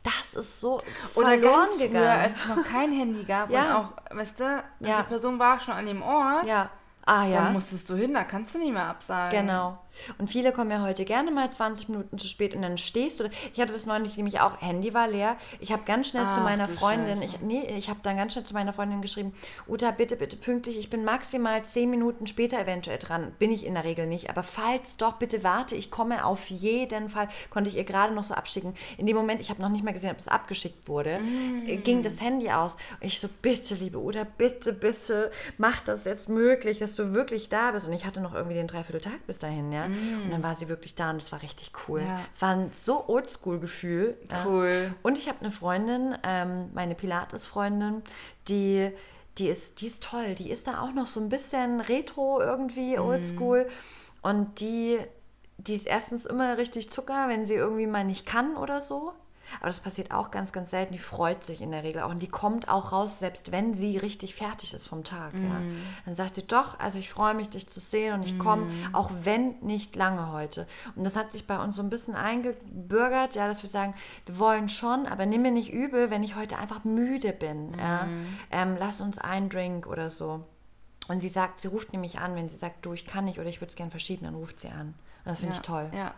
Speaker 3: Das ist so
Speaker 2: Mhm. Oder
Speaker 3: verloren
Speaker 2: ganz früher,
Speaker 3: gegangen.
Speaker 2: als es noch kein Handy gab
Speaker 3: Ja.
Speaker 2: und auch, weißt du,
Speaker 3: Ja.
Speaker 2: die Person war schon an dem Ort,
Speaker 3: ja. Ah ja.
Speaker 2: dann musstest du hin, da kannst du nicht mehr absagen.
Speaker 3: Genau. Und viele kommen ja heute gerne mal 20 Minuten zu spät und dann stehst du. Ich hatte das neulich nämlich auch, Handy war leer. Ich habe ganz schnell zu
Speaker 2: Ach,
Speaker 3: meiner
Speaker 2: du
Speaker 3: Freundin,
Speaker 2: Scheiße.
Speaker 3: ich, nee, ich habe dann ganz schnell zu meiner Freundin geschrieben, Uta, bitte, bitte pünktlich, ich bin maximal 10 Minuten später eventuell dran. Bin ich in der Regel nicht. Aber falls doch, bitte warte, ich komme auf jeden Fall. Konnte ich ihr gerade noch so abschicken. In dem Moment, ich habe noch nicht mal gesehen, ob es abgeschickt wurde, äh, ging das Handy aus. Und ich so, bitte, liebe Uta, bitte, bitte, mach das jetzt möglich, dass du wirklich da bist. Und ich hatte noch irgendwie den Dreivierteltag bis dahin, ja. Und dann war sie wirklich da und es war richtig cool.
Speaker 2: Ja.
Speaker 3: Es war ein so Oldschool-Gefühl. ja.
Speaker 2: Cool.
Speaker 3: Und ich habe eine Freundin, ähm, meine Pilates-Freundin, die, die, ist, die ist toll. Die ist da auch noch so ein bisschen retro irgendwie, oldschool. Und die, die ist erstens immer richtig Zucker, wenn sie irgendwie mal nicht kann oder so. Aber das passiert auch ganz, ganz selten. Die freut sich in der Regel auch. Und die kommt auch raus, selbst wenn sie richtig fertig ist vom Tag. Ja. Dann sagt sie, doch, also ich freue mich, dich zu sehen und ich komme, auch wenn nicht lange heute. Und das hat sich bei uns so ein bisschen eingebürgert, ja, dass wir sagen, wir wollen schon, aber nimm mir nicht übel, wenn ich heute einfach müde bin. Ja. Ähm, lass uns einen Drink oder so. Und sie sagt, sie ruft nämlich an, wenn sie sagt, du, ich kann nicht oder ich würde es gerne verschieben, dann ruft sie an. Und das finde
Speaker 2: ja.
Speaker 3: ich toll.
Speaker 2: Ja,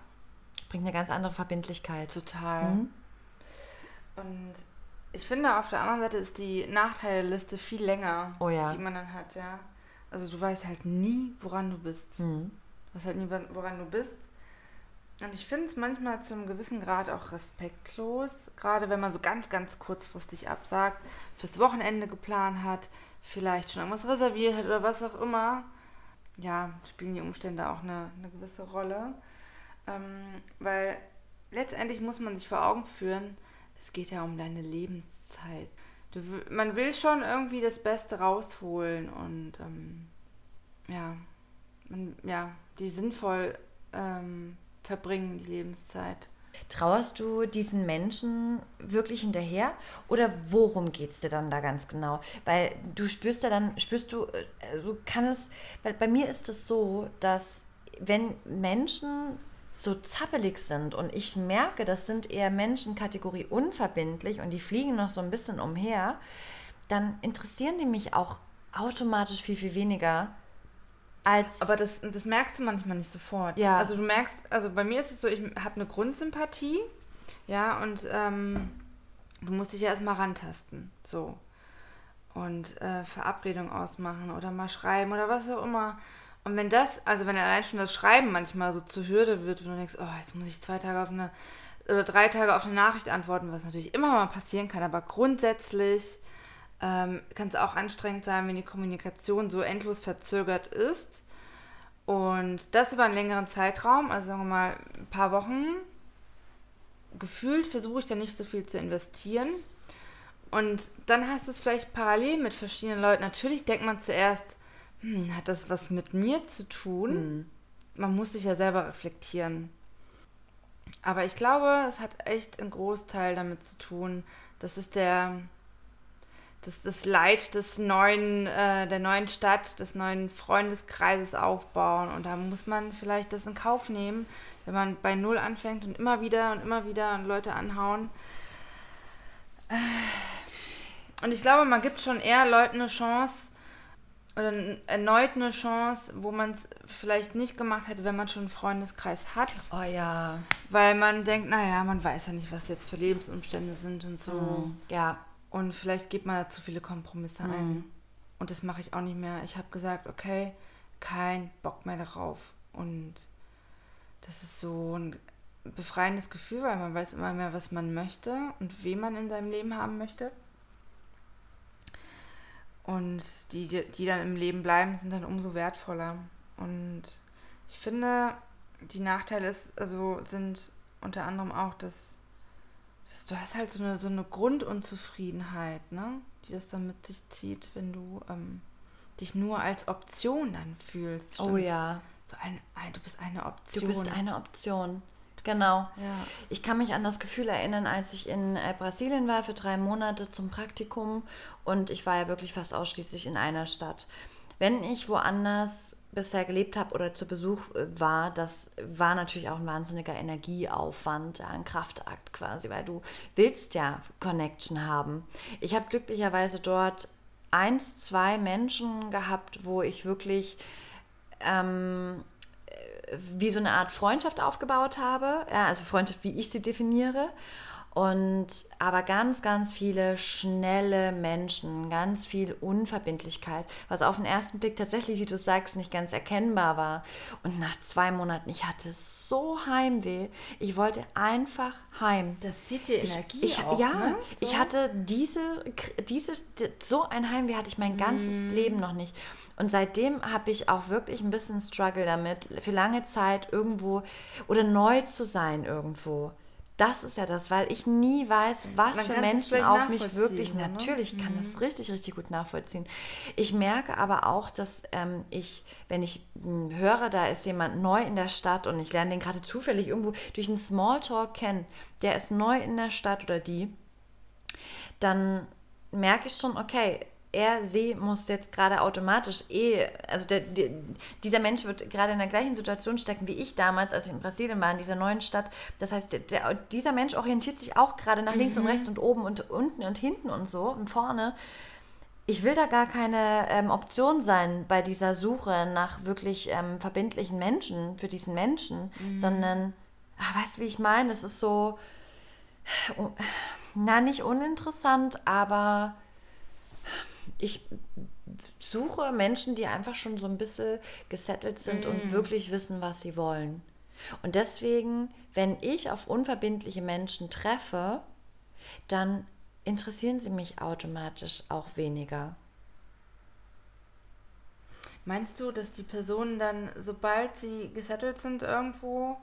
Speaker 3: Bringt eine ganz andere Verbindlichkeit.
Speaker 2: total.
Speaker 3: Mhm.
Speaker 2: Und ich finde, auf der anderen Seite ist die Nachteilliste viel länger,
Speaker 3: Oh ja.
Speaker 2: die man dann hat, ja. Also du weißt halt nie, woran du bist.
Speaker 3: Mhm.
Speaker 2: Du weißt halt nie, woran du bist. Und ich finde es manchmal zu einem gewissen Grad auch respektlos, gerade wenn man so ganz, ganz kurzfristig absagt, fürs Wochenende geplant hat, vielleicht schon irgendwas reserviert hat oder was auch immer. Ja, spielen die Umstände auch eine, eine gewisse Rolle. Ähm, weil letztendlich muss man sich vor Augen führen, es geht ja um deine Lebenszeit. Du, man will schon irgendwie das Beste rausholen und ähm, ja, man, ja, die sinnvoll ähm, verbringen, die Lebenszeit.
Speaker 3: Trauerst du diesen Menschen wirklich hinterher oder worum geht es dir dann da ganz genau? Weil du spürst ja dann, spürst du, also kann es, weil bei mir ist es so, dass wenn Menschen so zappelig sind und ich merke, das sind eher Menschen Kategorie unverbindlich und die fliegen noch so ein bisschen umher, dann interessieren die mich auch automatisch viel, viel weniger als.
Speaker 2: Aber das, das merkst du manchmal nicht sofort.
Speaker 3: Ja.
Speaker 2: Also du merkst, also bei mir ist es so, ich habe eine Grundsympathie, ja, und ähm, du musst dich ja erstmal rantasten. So. Und äh, Verabredung ausmachen oder mal schreiben oder was auch immer. Und wenn das, also wenn allein schon das Schreiben manchmal so zur Hürde wird, wenn du denkst, oh, jetzt muss ich zwei Tage auf eine oder drei Tage auf eine Nachricht antworten, was natürlich immer mal passieren kann, aber grundsätzlich ähm, kann es auch anstrengend sein, wenn die Kommunikation so endlos verzögert ist. Und das über einen längeren Zeitraum, also sagen wir mal ein paar Wochen, gefühlt versuche ich da nicht so viel zu investieren. Und dann hast du es vielleicht parallel mit verschiedenen Leuten. Natürlich denkt man zuerst, hm, hat das was mit mir zu tun?
Speaker 3: Mhm.
Speaker 2: Man muss sich ja selber reflektieren. Aber ich glaube, es hat echt einen Großteil damit zu tun. Das ist der, das, das Leid des neuen, äh, der neuen Stadt, des neuen Freundeskreises aufbauen. Und da muss man vielleicht das in Kauf nehmen, wenn man bei Null anfängt und immer wieder und immer wieder Leute anhauen. Und ich glaube, man gibt schon eher Leuten eine Chance, oder erneut eine Chance, wo man es vielleicht nicht gemacht hätte, wenn man schon einen Freundeskreis hat.
Speaker 3: Oh ja.
Speaker 2: Weil man denkt, naja, man weiß ja nicht, was jetzt für Lebensumstände sind und so.
Speaker 3: Mhm. Ja.
Speaker 2: Und vielleicht gibt man da zu viele Kompromisse
Speaker 3: Mhm.
Speaker 2: ein. Und das mache ich auch nicht mehr. Ich habe gesagt, okay, kein Bock mehr darauf. Und das ist so ein befreiendes Gefühl, weil man weiß immer mehr, was man möchte und wen man in seinem Leben haben möchte. Und die, die dann im Leben bleiben, sind dann umso wertvoller. Und ich finde, die Nachteile ist, also sind unter anderem auch, dass, dass du hast halt so eine, so eine Grundunzufriedenheit, ne? die das dann mit sich zieht, wenn du ähm, dich nur als Option dann fühlst.
Speaker 3: Oh ja.
Speaker 2: So ein, ein, du bist eine Option.
Speaker 3: Du bist eine Option. Genau.
Speaker 2: Ja.
Speaker 3: Ich kann mich an das Gefühl erinnern, als ich in äh, Brasilien war für drei Monate zum Praktikum und ich war ja wirklich fast ausschließlich in einer Stadt. Wenn ich woanders bisher gelebt habe oder zu Besuch äh, war, das war natürlich auch ein wahnsinniger Energieaufwand, ein Kraftakt quasi, weil du willst ja Connection haben. Ich habe glücklicherweise dort eins, zwei Menschen gehabt, wo ich wirklich ähm, wie so eine Art Freundschaft aufgebaut habe, ja, also Freundschaft, wie ich sie definiere. Und aber ganz, ganz viele schnelle Menschen, ganz viel Unverbindlichkeit, was auf den ersten Blick tatsächlich, wie du sagst, nicht ganz erkennbar war. Und nach zwei Monaten, ich hatte so Heimweh. Ich wollte einfach heim.
Speaker 2: Das zieht dir Energie
Speaker 3: ich,
Speaker 2: auch,
Speaker 3: Ja,
Speaker 2: ne?
Speaker 3: ich
Speaker 2: So.
Speaker 3: hatte diese, diese, so ein Heimweh hatte ich mein ganzes Leben noch nicht. Und seitdem habe ich auch wirklich ein bisschen Struggle damit, für lange Zeit irgendwo oder neu zu sein irgendwo. Das ist ja das, weil ich nie weiß, was
Speaker 2: Man
Speaker 3: für Menschen auf mich wirklich,
Speaker 2: ne?
Speaker 3: natürlich ich kann das richtig, richtig gut nachvollziehen. Ich merke aber auch, dass ähm, ich, wenn ich mh, höre, da ist jemand neu in der Stadt und ich lerne den gerade zufällig irgendwo durch einen Smalltalk kennen, der ist neu in der Stadt oder die, dann merke ich schon, okay, er, sie muss jetzt gerade automatisch eh, also der, der, dieser Mensch wird gerade in der gleichen Situation stecken wie ich damals, als ich in Brasilien war, in dieser neuen Stadt. Das heißt, der, dieser Mensch orientiert sich auch gerade nach links und rechts und oben und unten und hinten und so und vorne. Ich will da gar keine ähm, Option sein bei dieser Suche nach wirklich ähm, verbindlichen Menschen für diesen Menschen, sondern, ach, weißt du, wie ich meine? Es ist so, oh, na, nicht uninteressant, aber ich suche Menschen, die einfach schon so ein bisschen gesettelt sind und wirklich wissen, was sie wollen. Und deswegen, wenn ich auf unverbindliche Menschen treffe, dann interessieren sie mich automatisch auch weniger.
Speaker 2: Meinst du, dass die Personen dann, sobald sie gesettelt sind irgendwo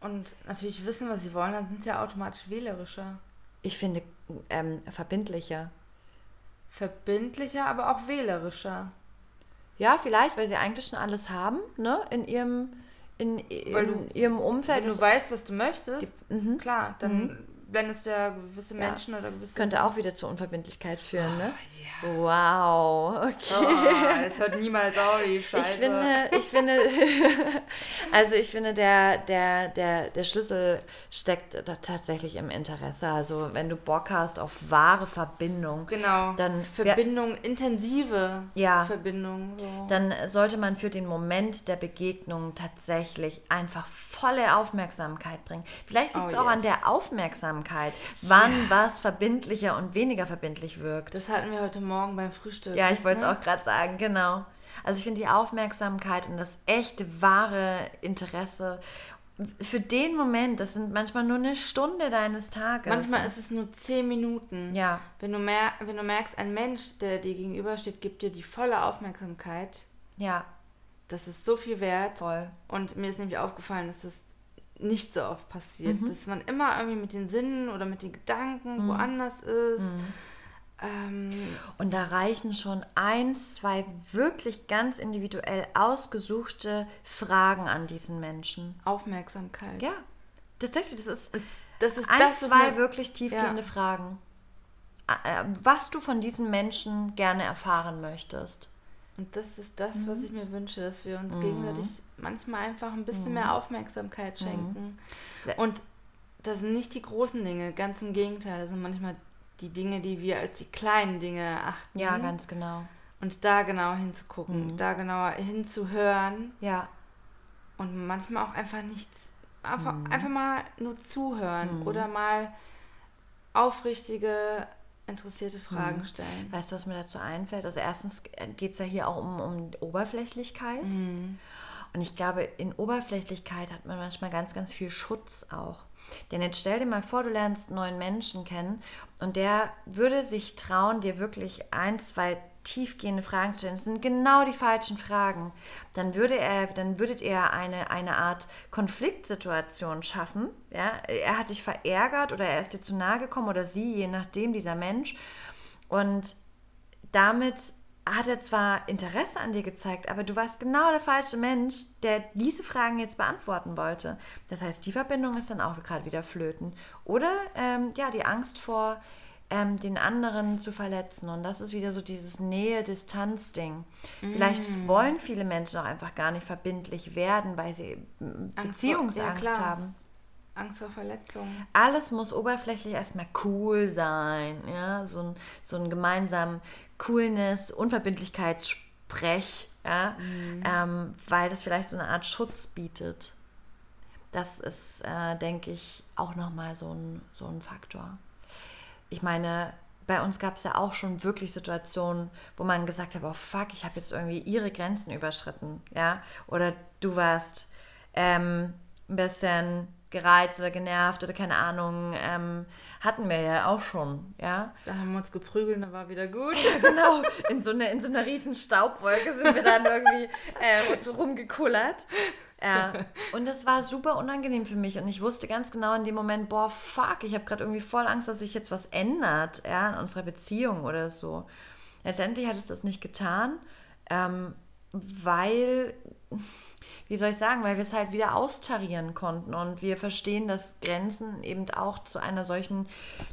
Speaker 2: und natürlich wissen, was sie wollen, dann sind sie ja automatisch wählerischer?
Speaker 3: Ich finde ähm, verbindlicher.
Speaker 2: Verbindlicher, aber auch wählerischer.
Speaker 3: Ja, vielleicht, weil sie eigentlich schon alles haben, ne, in ihrem, in,
Speaker 2: Weil
Speaker 3: in
Speaker 2: du-
Speaker 3: ihrem Umfeld.
Speaker 2: Wenn du weißt, was du möchtest,
Speaker 3: Mhm.
Speaker 2: klar, dann blendest du ja gewisse
Speaker 3: Ja.
Speaker 2: Menschen oder gewisse...
Speaker 3: könnte auch wieder zur Unverbindlichkeit führen, ne?
Speaker 2: Ja.
Speaker 3: Wow, okay.
Speaker 2: Oh, das hört niemals auf, die Scheiße.
Speaker 3: Ich finde, ich finde, <laughs> also ich finde, der, der, der, der Schlüssel steckt da tatsächlich im Interesse. Also wenn du Bock hast auf wahre Verbindung,
Speaker 2: Genau.
Speaker 3: dann
Speaker 2: Verbindung, intensive
Speaker 3: Ja.
Speaker 2: Verbindung. So.
Speaker 3: dann sollte man für den Moment der Begegnung tatsächlich einfach volle Aufmerksamkeit bringen. Vielleicht liegt es
Speaker 2: Oh,
Speaker 3: auch an
Speaker 2: yes.
Speaker 3: der Aufmerksamkeit, wann was verbindlicher und weniger verbindlich wirkt.
Speaker 2: das hatten wir heute Morgen beim Frühstück.
Speaker 3: Ja, ich wollte es
Speaker 2: ne?
Speaker 3: auch gerade sagen, genau. Also ich finde die Aufmerksamkeit und das echte, wahre Interesse für den Moment, das sind manchmal nur eine Stunde deines Tages.
Speaker 2: Manchmal ist es nur zehn Minuten.
Speaker 3: Ja.
Speaker 2: Wenn du, mer wenn du merkst, ein Mensch, der dir gegenübersteht, gibt dir die volle Aufmerksamkeit,
Speaker 3: Ja,
Speaker 2: das ist so viel wert.
Speaker 3: voll.
Speaker 2: Und mir ist nämlich aufgefallen, dass das nicht so oft passiert.
Speaker 3: Mhm.
Speaker 2: Dass man immer irgendwie mit den Sinnen oder mit den Gedanken woanders ist.
Speaker 3: Mhm.
Speaker 2: Ähm,
Speaker 3: Und da reichen schon ein, zwei wirklich ganz individuell ausgesuchte Fragen an diesen Menschen.
Speaker 2: Aufmerksamkeit.
Speaker 3: Ja, tatsächlich, das ist
Speaker 2: Das ist
Speaker 3: ein,
Speaker 2: das,
Speaker 3: zwei wirklich tiefgehende
Speaker 2: Ja.
Speaker 3: Fragen. Äh, Was du von diesen Menschen gerne erfahren möchtest.
Speaker 2: Und das ist das,
Speaker 3: Mhm.
Speaker 2: was ich mir wünsche, dass wir uns gegenseitig manchmal einfach ein bisschen mehr Aufmerksamkeit schenken.
Speaker 3: Ja.
Speaker 2: Und das sind nicht die großen Dinge, ganz im Gegenteil. Das sind manchmal die Dinge, die wir als die kleinen Dinge erachten.
Speaker 3: Ja, ganz genau.
Speaker 2: Und da genau hinzugucken, da genauer hinzuhören
Speaker 3: Ja,
Speaker 2: und manchmal auch einfach nichts, einfach,
Speaker 3: Mhm.
Speaker 2: einfach mal nur zuhören oder mal aufrichtige, interessierte Fragen stellen.
Speaker 3: Weißt du, was mir dazu einfällt? Also erstens geht es ja hier auch um, um Oberflächlichkeit. Und ich glaube, in Oberflächlichkeit hat man manchmal ganz, ganz viel Schutz auch. Denn jetzt stell dir mal vor, du lernst einen neuen Menschen kennen und der würde sich trauen, dir wirklich ein, zwei tiefgehende Fragen zu stellen. Das sind genau die falschen Fragen. Dann würde er, dann würdet ihr eine, eine Art Konfliktsituation schaffen. Ja? Er hat dich verärgert oder er ist dir zu nahe gekommen oder sie, je nachdem, dieser Mensch. Und damit hat er zwar Interesse an dir gezeigt, aber du warst genau der falsche Mensch, der diese Fragen jetzt beantworten wollte. Das heißt, die Verbindung ist dann auch gerade wieder flöten. Oder ähm, ja, die Angst vor ähm, den anderen zu verletzen. Und das ist wieder so dieses Nähe-Distanz-Ding. Vielleicht wollen viele Menschen auch einfach gar nicht verbindlich werden, weil sie
Speaker 2: vor-
Speaker 3: Beziehungsangst
Speaker 2: ja, klar.
Speaker 3: haben.
Speaker 2: Angst vor Verletzungen.
Speaker 3: Alles muss oberflächlich erstmal cool sein. Ja? So ein, so ein gemeinsamen Coolness, Unverbindlichkeitssprech, ja? Ähm, weil das vielleicht so eine Art Schutz bietet. Das ist, äh, denke ich, auch nochmal so ein, so ein Faktor. Ich meine, bei uns gab es ja auch schon wirklich Situationen, wo man gesagt hat, oh fuck, ich habe jetzt irgendwie ihre Grenzen überschritten, ja, oder du warst ähm, ein bisschen gereizt oder genervt oder keine Ahnung, ähm, hatten wir ja auch schon, ja.
Speaker 2: Da haben wir uns geprügelt, da war wieder gut. <laughs>
Speaker 3: Genau, in so einer, in so einer riesen Staubwolke sind wir dann irgendwie äh, so rumgekullert. Ja, und das war super unangenehm für mich und ich wusste ganz genau in dem Moment, boah, fuck, ich habe gerade irgendwie voll Angst, dass sich jetzt was ändert, ja, in unserer Beziehung oder so. Letztendlich hat es das nicht getan, ähm, weil, wie soll ich sagen, weil wir es halt wieder austarieren konnten und wir verstehen, dass Grenzen eben auch zu einer solchen,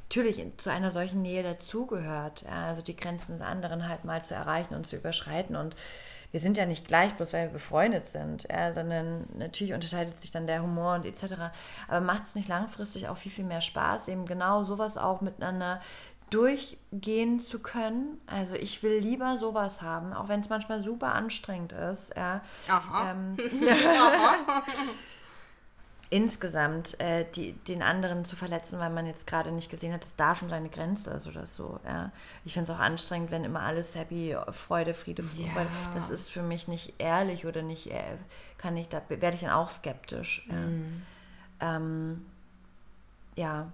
Speaker 3: natürlich zu einer solchen Nähe dazugehört. Also die Grenzen des anderen halt mal zu erreichen und zu überschreiten und wir sind ja nicht gleich, bloß weil wir befreundet sind, ja, sondern natürlich unterscheidet sich dann der Humor und etc. Aber macht es nicht langfristig auch viel, viel mehr Spaß, eben genau sowas auch miteinander durchgehen zu können. Also ich will lieber sowas haben, auch wenn es manchmal super anstrengend ist. Ja.
Speaker 2: Aha.
Speaker 3: Ähm, <laughs> <laughs> insgesamt äh, die, den anderen zu verletzen, weil man jetzt gerade nicht gesehen hat, dass da schon seine Grenze ist oder so. Ja. Ich finde es auch anstrengend, wenn immer alles happy, Freude, Friede. Freude. Das ist für mich nicht ehrlich oder nicht, äh, kann ich, da werde ich dann auch skeptisch. Ja. Ähm, ja,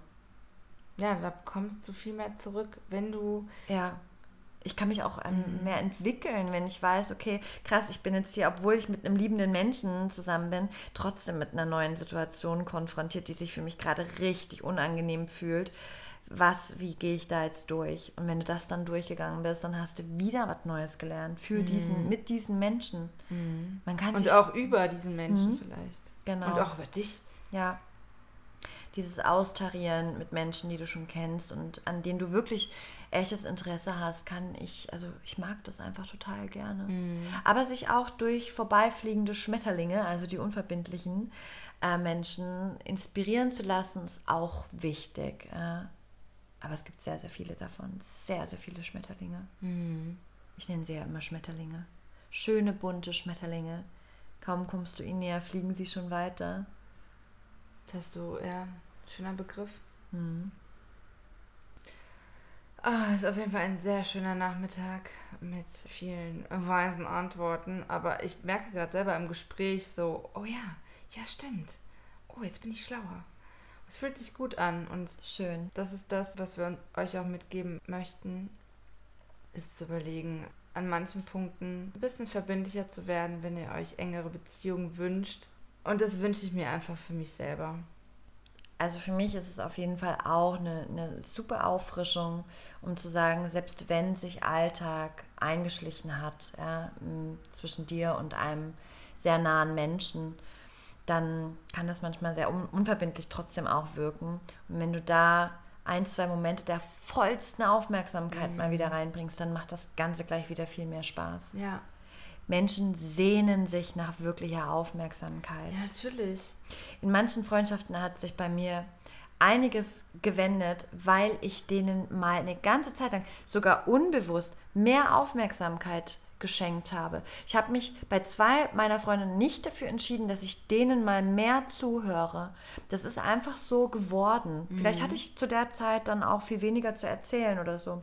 Speaker 2: Ja, da kommst du viel mehr zurück, wenn du
Speaker 3: Ja. Ich kann mich auch ähm, mehr entwickeln, wenn ich weiß, okay, krass, ich bin jetzt hier, obwohl ich mit einem liebenden Menschen zusammen bin, trotzdem mit einer neuen Situation konfrontiert, die sich für mich gerade richtig unangenehm fühlt, was, wie gehe ich da jetzt durch? Und wenn du das dann durchgegangen bist, dann hast du wieder was Neues gelernt für diesen, mit diesen Menschen. Man kann
Speaker 2: Mhm. Und auch über diesen Menschen vielleicht.
Speaker 3: Genau.
Speaker 2: Und auch über dich.
Speaker 3: Ja. Dieses Austarieren mit Menschen, die du schon kennst und an denen du wirklich echtes Interesse hast, kann ich, also ich mag das einfach total gerne. Aber sich auch durch vorbeifliegende Schmetterlinge, also die unverbindlichen äh, Menschen, inspirieren zu lassen, ist auch wichtig. Äh, aber es gibt sehr, sehr viele davon. Sehr, sehr viele Schmetterlinge. Ich nenne sie ja immer Schmetterlinge. Schöne, bunte Schmetterlinge. Kaum kommst du ihnen näher, fliegen sie schon weiter.
Speaker 2: Das ist so, ja, schöner Begriff. Ah, ist auf jeden Fall ein sehr schöner Nachmittag mit vielen weisen Antworten. Aber ich merke gerade selber im Gespräch so, oh ja, ja stimmt. Oh, jetzt bin ich schlauer. Es fühlt sich gut an und
Speaker 3: Schön.
Speaker 2: das ist das, was wir euch auch mitgeben möchten, ist zu überlegen, an manchen Punkten ein bisschen verbindlicher zu werden, wenn ihr euch engere Beziehungen wünscht. Und das wünsche ich mir einfach für mich selber.
Speaker 3: Also für mich ist es auf jeden Fall auch eine, eine super Auffrischung, um zu sagen, selbst wenn sich Alltag eingeschlichen hat ja, zwischen dir und einem sehr nahen Menschen, dann kann das manchmal sehr un unverbindlich trotzdem auch wirken. Und wenn du da ein, zwei Momente der vollsten Aufmerksamkeit mal wieder reinbringst, dann macht das Ganze gleich wieder viel mehr Spaß.
Speaker 2: Ja,
Speaker 3: Menschen sehnen sich nach wirklicher Aufmerksamkeit.
Speaker 2: ja natürlich.
Speaker 3: In manchen Freundschaften hat sich bei mir einiges gewendet, weil ich denen mal eine ganze Zeit lang sogar unbewusst mehr Aufmerksamkeit geschenkt habe. Ich habe mich bei zwei meiner Freundinnen nicht dafür entschieden, dass ich denen mal mehr zuhöre. Das ist einfach so geworden. Vielleicht hatte ich zu der Zeit dann auch viel weniger zu erzählen oder so.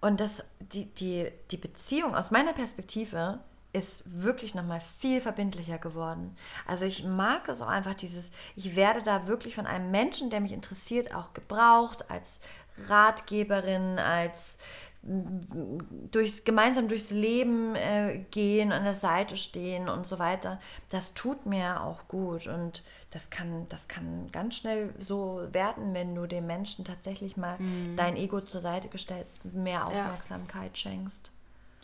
Speaker 3: Und das, die, die, die Beziehung aus meiner Perspektive ist wirklich nochmal viel verbindlicher geworden. Also ich mag das auch einfach, dieses, ich werde da wirklich von einem Menschen, der mich interessiert, auch gebraucht, als Ratgeberin, als durchs, gemeinsam durchs Leben äh, gehen, an der Seite stehen und so weiter. Das tut mir auch gut und das kann, das kann ganz schnell so werden, wenn du dem Menschen tatsächlich mal dein Ego zur Seite gestellst, mehr Aufmerksamkeit schenkst.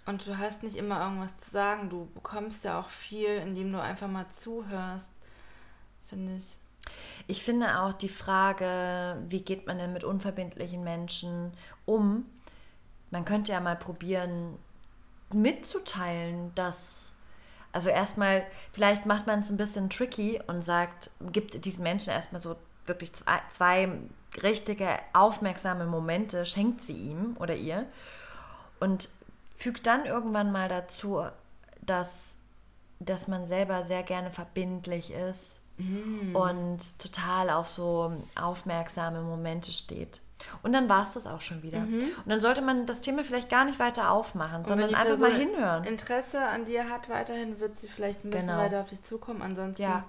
Speaker 2: Und du hast nicht immer irgendwas zu sagen. Du bekommst ja auch viel, indem du einfach mal zuhörst, finde ich.
Speaker 3: Ich finde auch die Frage, wie geht man denn mit unverbindlichen Menschen um? Man könnte ja mal probieren, mitzuteilen, dass. Also erstmal, vielleicht macht man es ein bisschen tricky und sagt, gibt diesen Menschen erstmal so wirklich zwei, zwei richtige, aufmerksame Momente, schenkt sie ihm oder ihr und fügt dann irgendwann mal dazu, dass, dass man selber sehr gerne verbindlich ist und total auf so aufmerksame Momente steht. Und dann war es das auch schon wieder. Und dann sollte man das Thema vielleicht gar nicht weiter aufmachen, sondern einfach mal hinhören.
Speaker 2: Interesse an dir hat weiterhin, wird sie vielleicht ein bisschen
Speaker 3: Genau.
Speaker 2: weiter auf dich zukommen. Ansonsten
Speaker 3: Ja.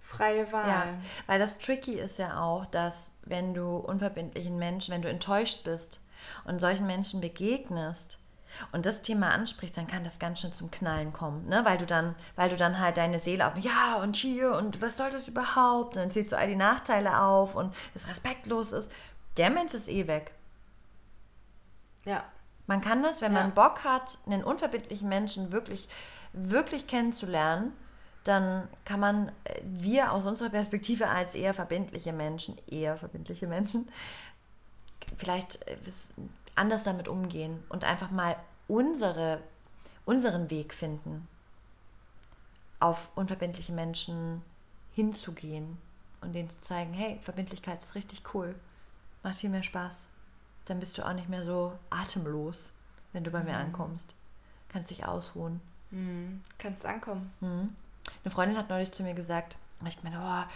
Speaker 2: freie Wahl.
Speaker 3: Ja, weil das Tricky ist ja auch, dass wenn du unverbindlichen Menschen, wenn du enttäuscht bist und solchen Menschen begegnest und das Thema ansprichst, dann kann das ganz schön zum Knallen kommen, ne? Weil du dann, weil du dann halt deine Seele auf, ja und hier und was soll das überhaupt? Und dann zählst du all die Nachteile auf und es respektlos ist. Der Mensch ist eh weg.
Speaker 2: ja.
Speaker 3: Man kann das, wenn
Speaker 2: Ja.
Speaker 3: man Bock hat, einen unverbindlichen Menschen wirklich, wirklich kennenzulernen, dann kann man, äh, wir aus unserer Perspektive als eher verbindliche Menschen, eher verbindliche Menschen, vielleicht äh, anders damit umgehen und einfach mal unsere, unseren Weg finden, auf unverbindliche Menschen hinzugehen und denen zu zeigen, hey, Verbindlichkeit ist richtig cool, macht viel mehr Spaß. Dann bist du auch nicht mehr so atemlos, wenn du bei mir ankommst. Kannst dich ausruhen.
Speaker 2: Hm. Kannst ankommen.
Speaker 3: Eine Freundin hat neulich zu mir gesagt, ich meine, oh,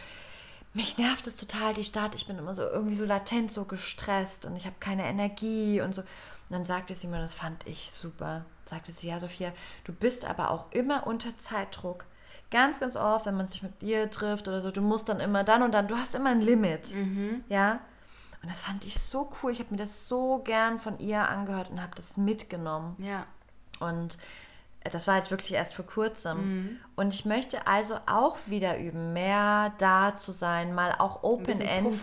Speaker 3: mich nervt es total, die Stadt. Ich bin immer so irgendwie so latent, so gestresst und ich habe keine Energie und so. Und dann sagte sie mir, das fand ich super. Sagte sie, ja, Sophia, du bist aber auch immer unter Zeitdruck. Ganz, ganz oft, wenn man sich mit dir trifft oder so, du musst dann immer dann und dann, du hast immer ein Limit. Ja. Und das fand ich so cool. Ich habe mir das so gern von ihr angehört und habe das mitgenommen.
Speaker 2: Ja.
Speaker 3: Und das war jetzt wirklich erst vor kurzem.
Speaker 2: Mhm.
Speaker 3: Und ich möchte also auch wieder üben, mehr da zu sein, mal auch Open-End.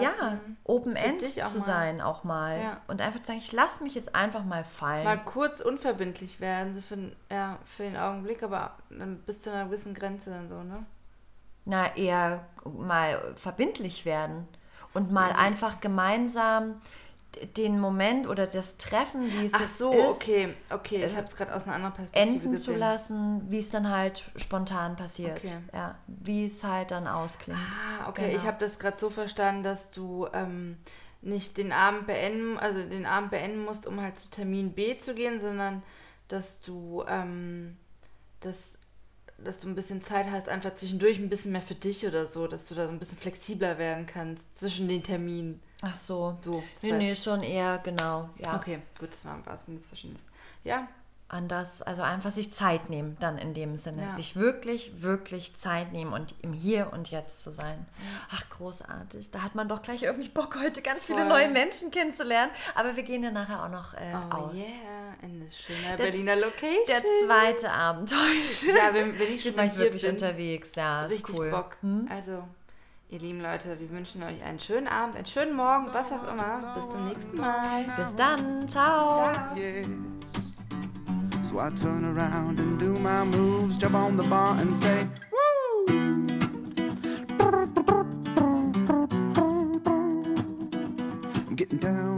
Speaker 3: Ja, Open-End zu sein auch mal.
Speaker 2: Ja.
Speaker 3: Und einfach zu sagen, ich lasse mich jetzt einfach mal fallen.
Speaker 2: Mal kurz unverbindlich werden, für, den- ja, für den Augenblick, aber dann bis zu einer gewissen Grenze dann so, ne?
Speaker 3: Na, eher mal verbindlich werden. Und mal
Speaker 2: Mhm.
Speaker 3: einfach gemeinsam den Moment oder das Treffen, wie es
Speaker 2: Ach so,
Speaker 3: ist,
Speaker 2: okay, okay, ich habe es gerade aus einer anderen Perspektive
Speaker 3: enden zu
Speaker 2: gesehen.
Speaker 3: lassen, wie es dann halt spontan passiert.
Speaker 2: Okay.
Speaker 3: Ja, wie es halt dann ausklingt.
Speaker 2: Ah, okay,
Speaker 3: Genau.
Speaker 2: ich habe das gerade so verstanden, dass du ähm, nicht den Abend beenden, also den Abend beenden musst, um halt zu Termin B zu gehen, sondern dass du ähm, das dass du ein bisschen Zeit hast, einfach zwischendurch ein bisschen mehr für dich oder so, dass du da so ein bisschen flexibler werden kannst zwischen den Terminen.
Speaker 3: Ach so.
Speaker 2: So,
Speaker 3: Nee, nee, schon eher, genau. Ja,
Speaker 2: Okay, gut, das war was ein Missverständnis. Ja,
Speaker 3: anders, also einfach sich Zeit nehmen, dann in dem Sinne.
Speaker 2: Ja.
Speaker 3: Sich wirklich, wirklich Zeit nehmen und im Hier und Jetzt zu sein. Ach, großartig. Da hat man doch gleich irgendwie Bock, heute ganz viele
Speaker 2: Voll.
Speaker 3: neue Menschen kennenzulernen. Aber wir gehen ja nachher auch noch äh,
Speaker 2: oh
Speaker 3: aus.
Speaker 2: yeah, in das schöne Berliner Location.
Speaker 3: Der zweite Abend heute.
Speaker 2: ja, wenn, wenn ich
Speaker 3: Wir
Speaker 2: schon mal
Speaker 3: sind
Speaker 2: hier
Speaker 3: wirklich
Speaker 2: bin,
Speaker 3: unterwegs, ja, ist
Speaker 2: richtig
Speaker 3: cool.
Speaker 2: Bock.
Speaker 3: Hm?
Speaker 2: Also, ihr lieben Leute, wir wünschen euch einen schönen Abend, einen schönen Morgen, was auch immer. Bis zum nächsten Mal.
Speaker 3: Bis dann, ciao.
Speaker 1: yes. So I turn around and do my moves, jump on the bar and say, Woo! I'm getting down.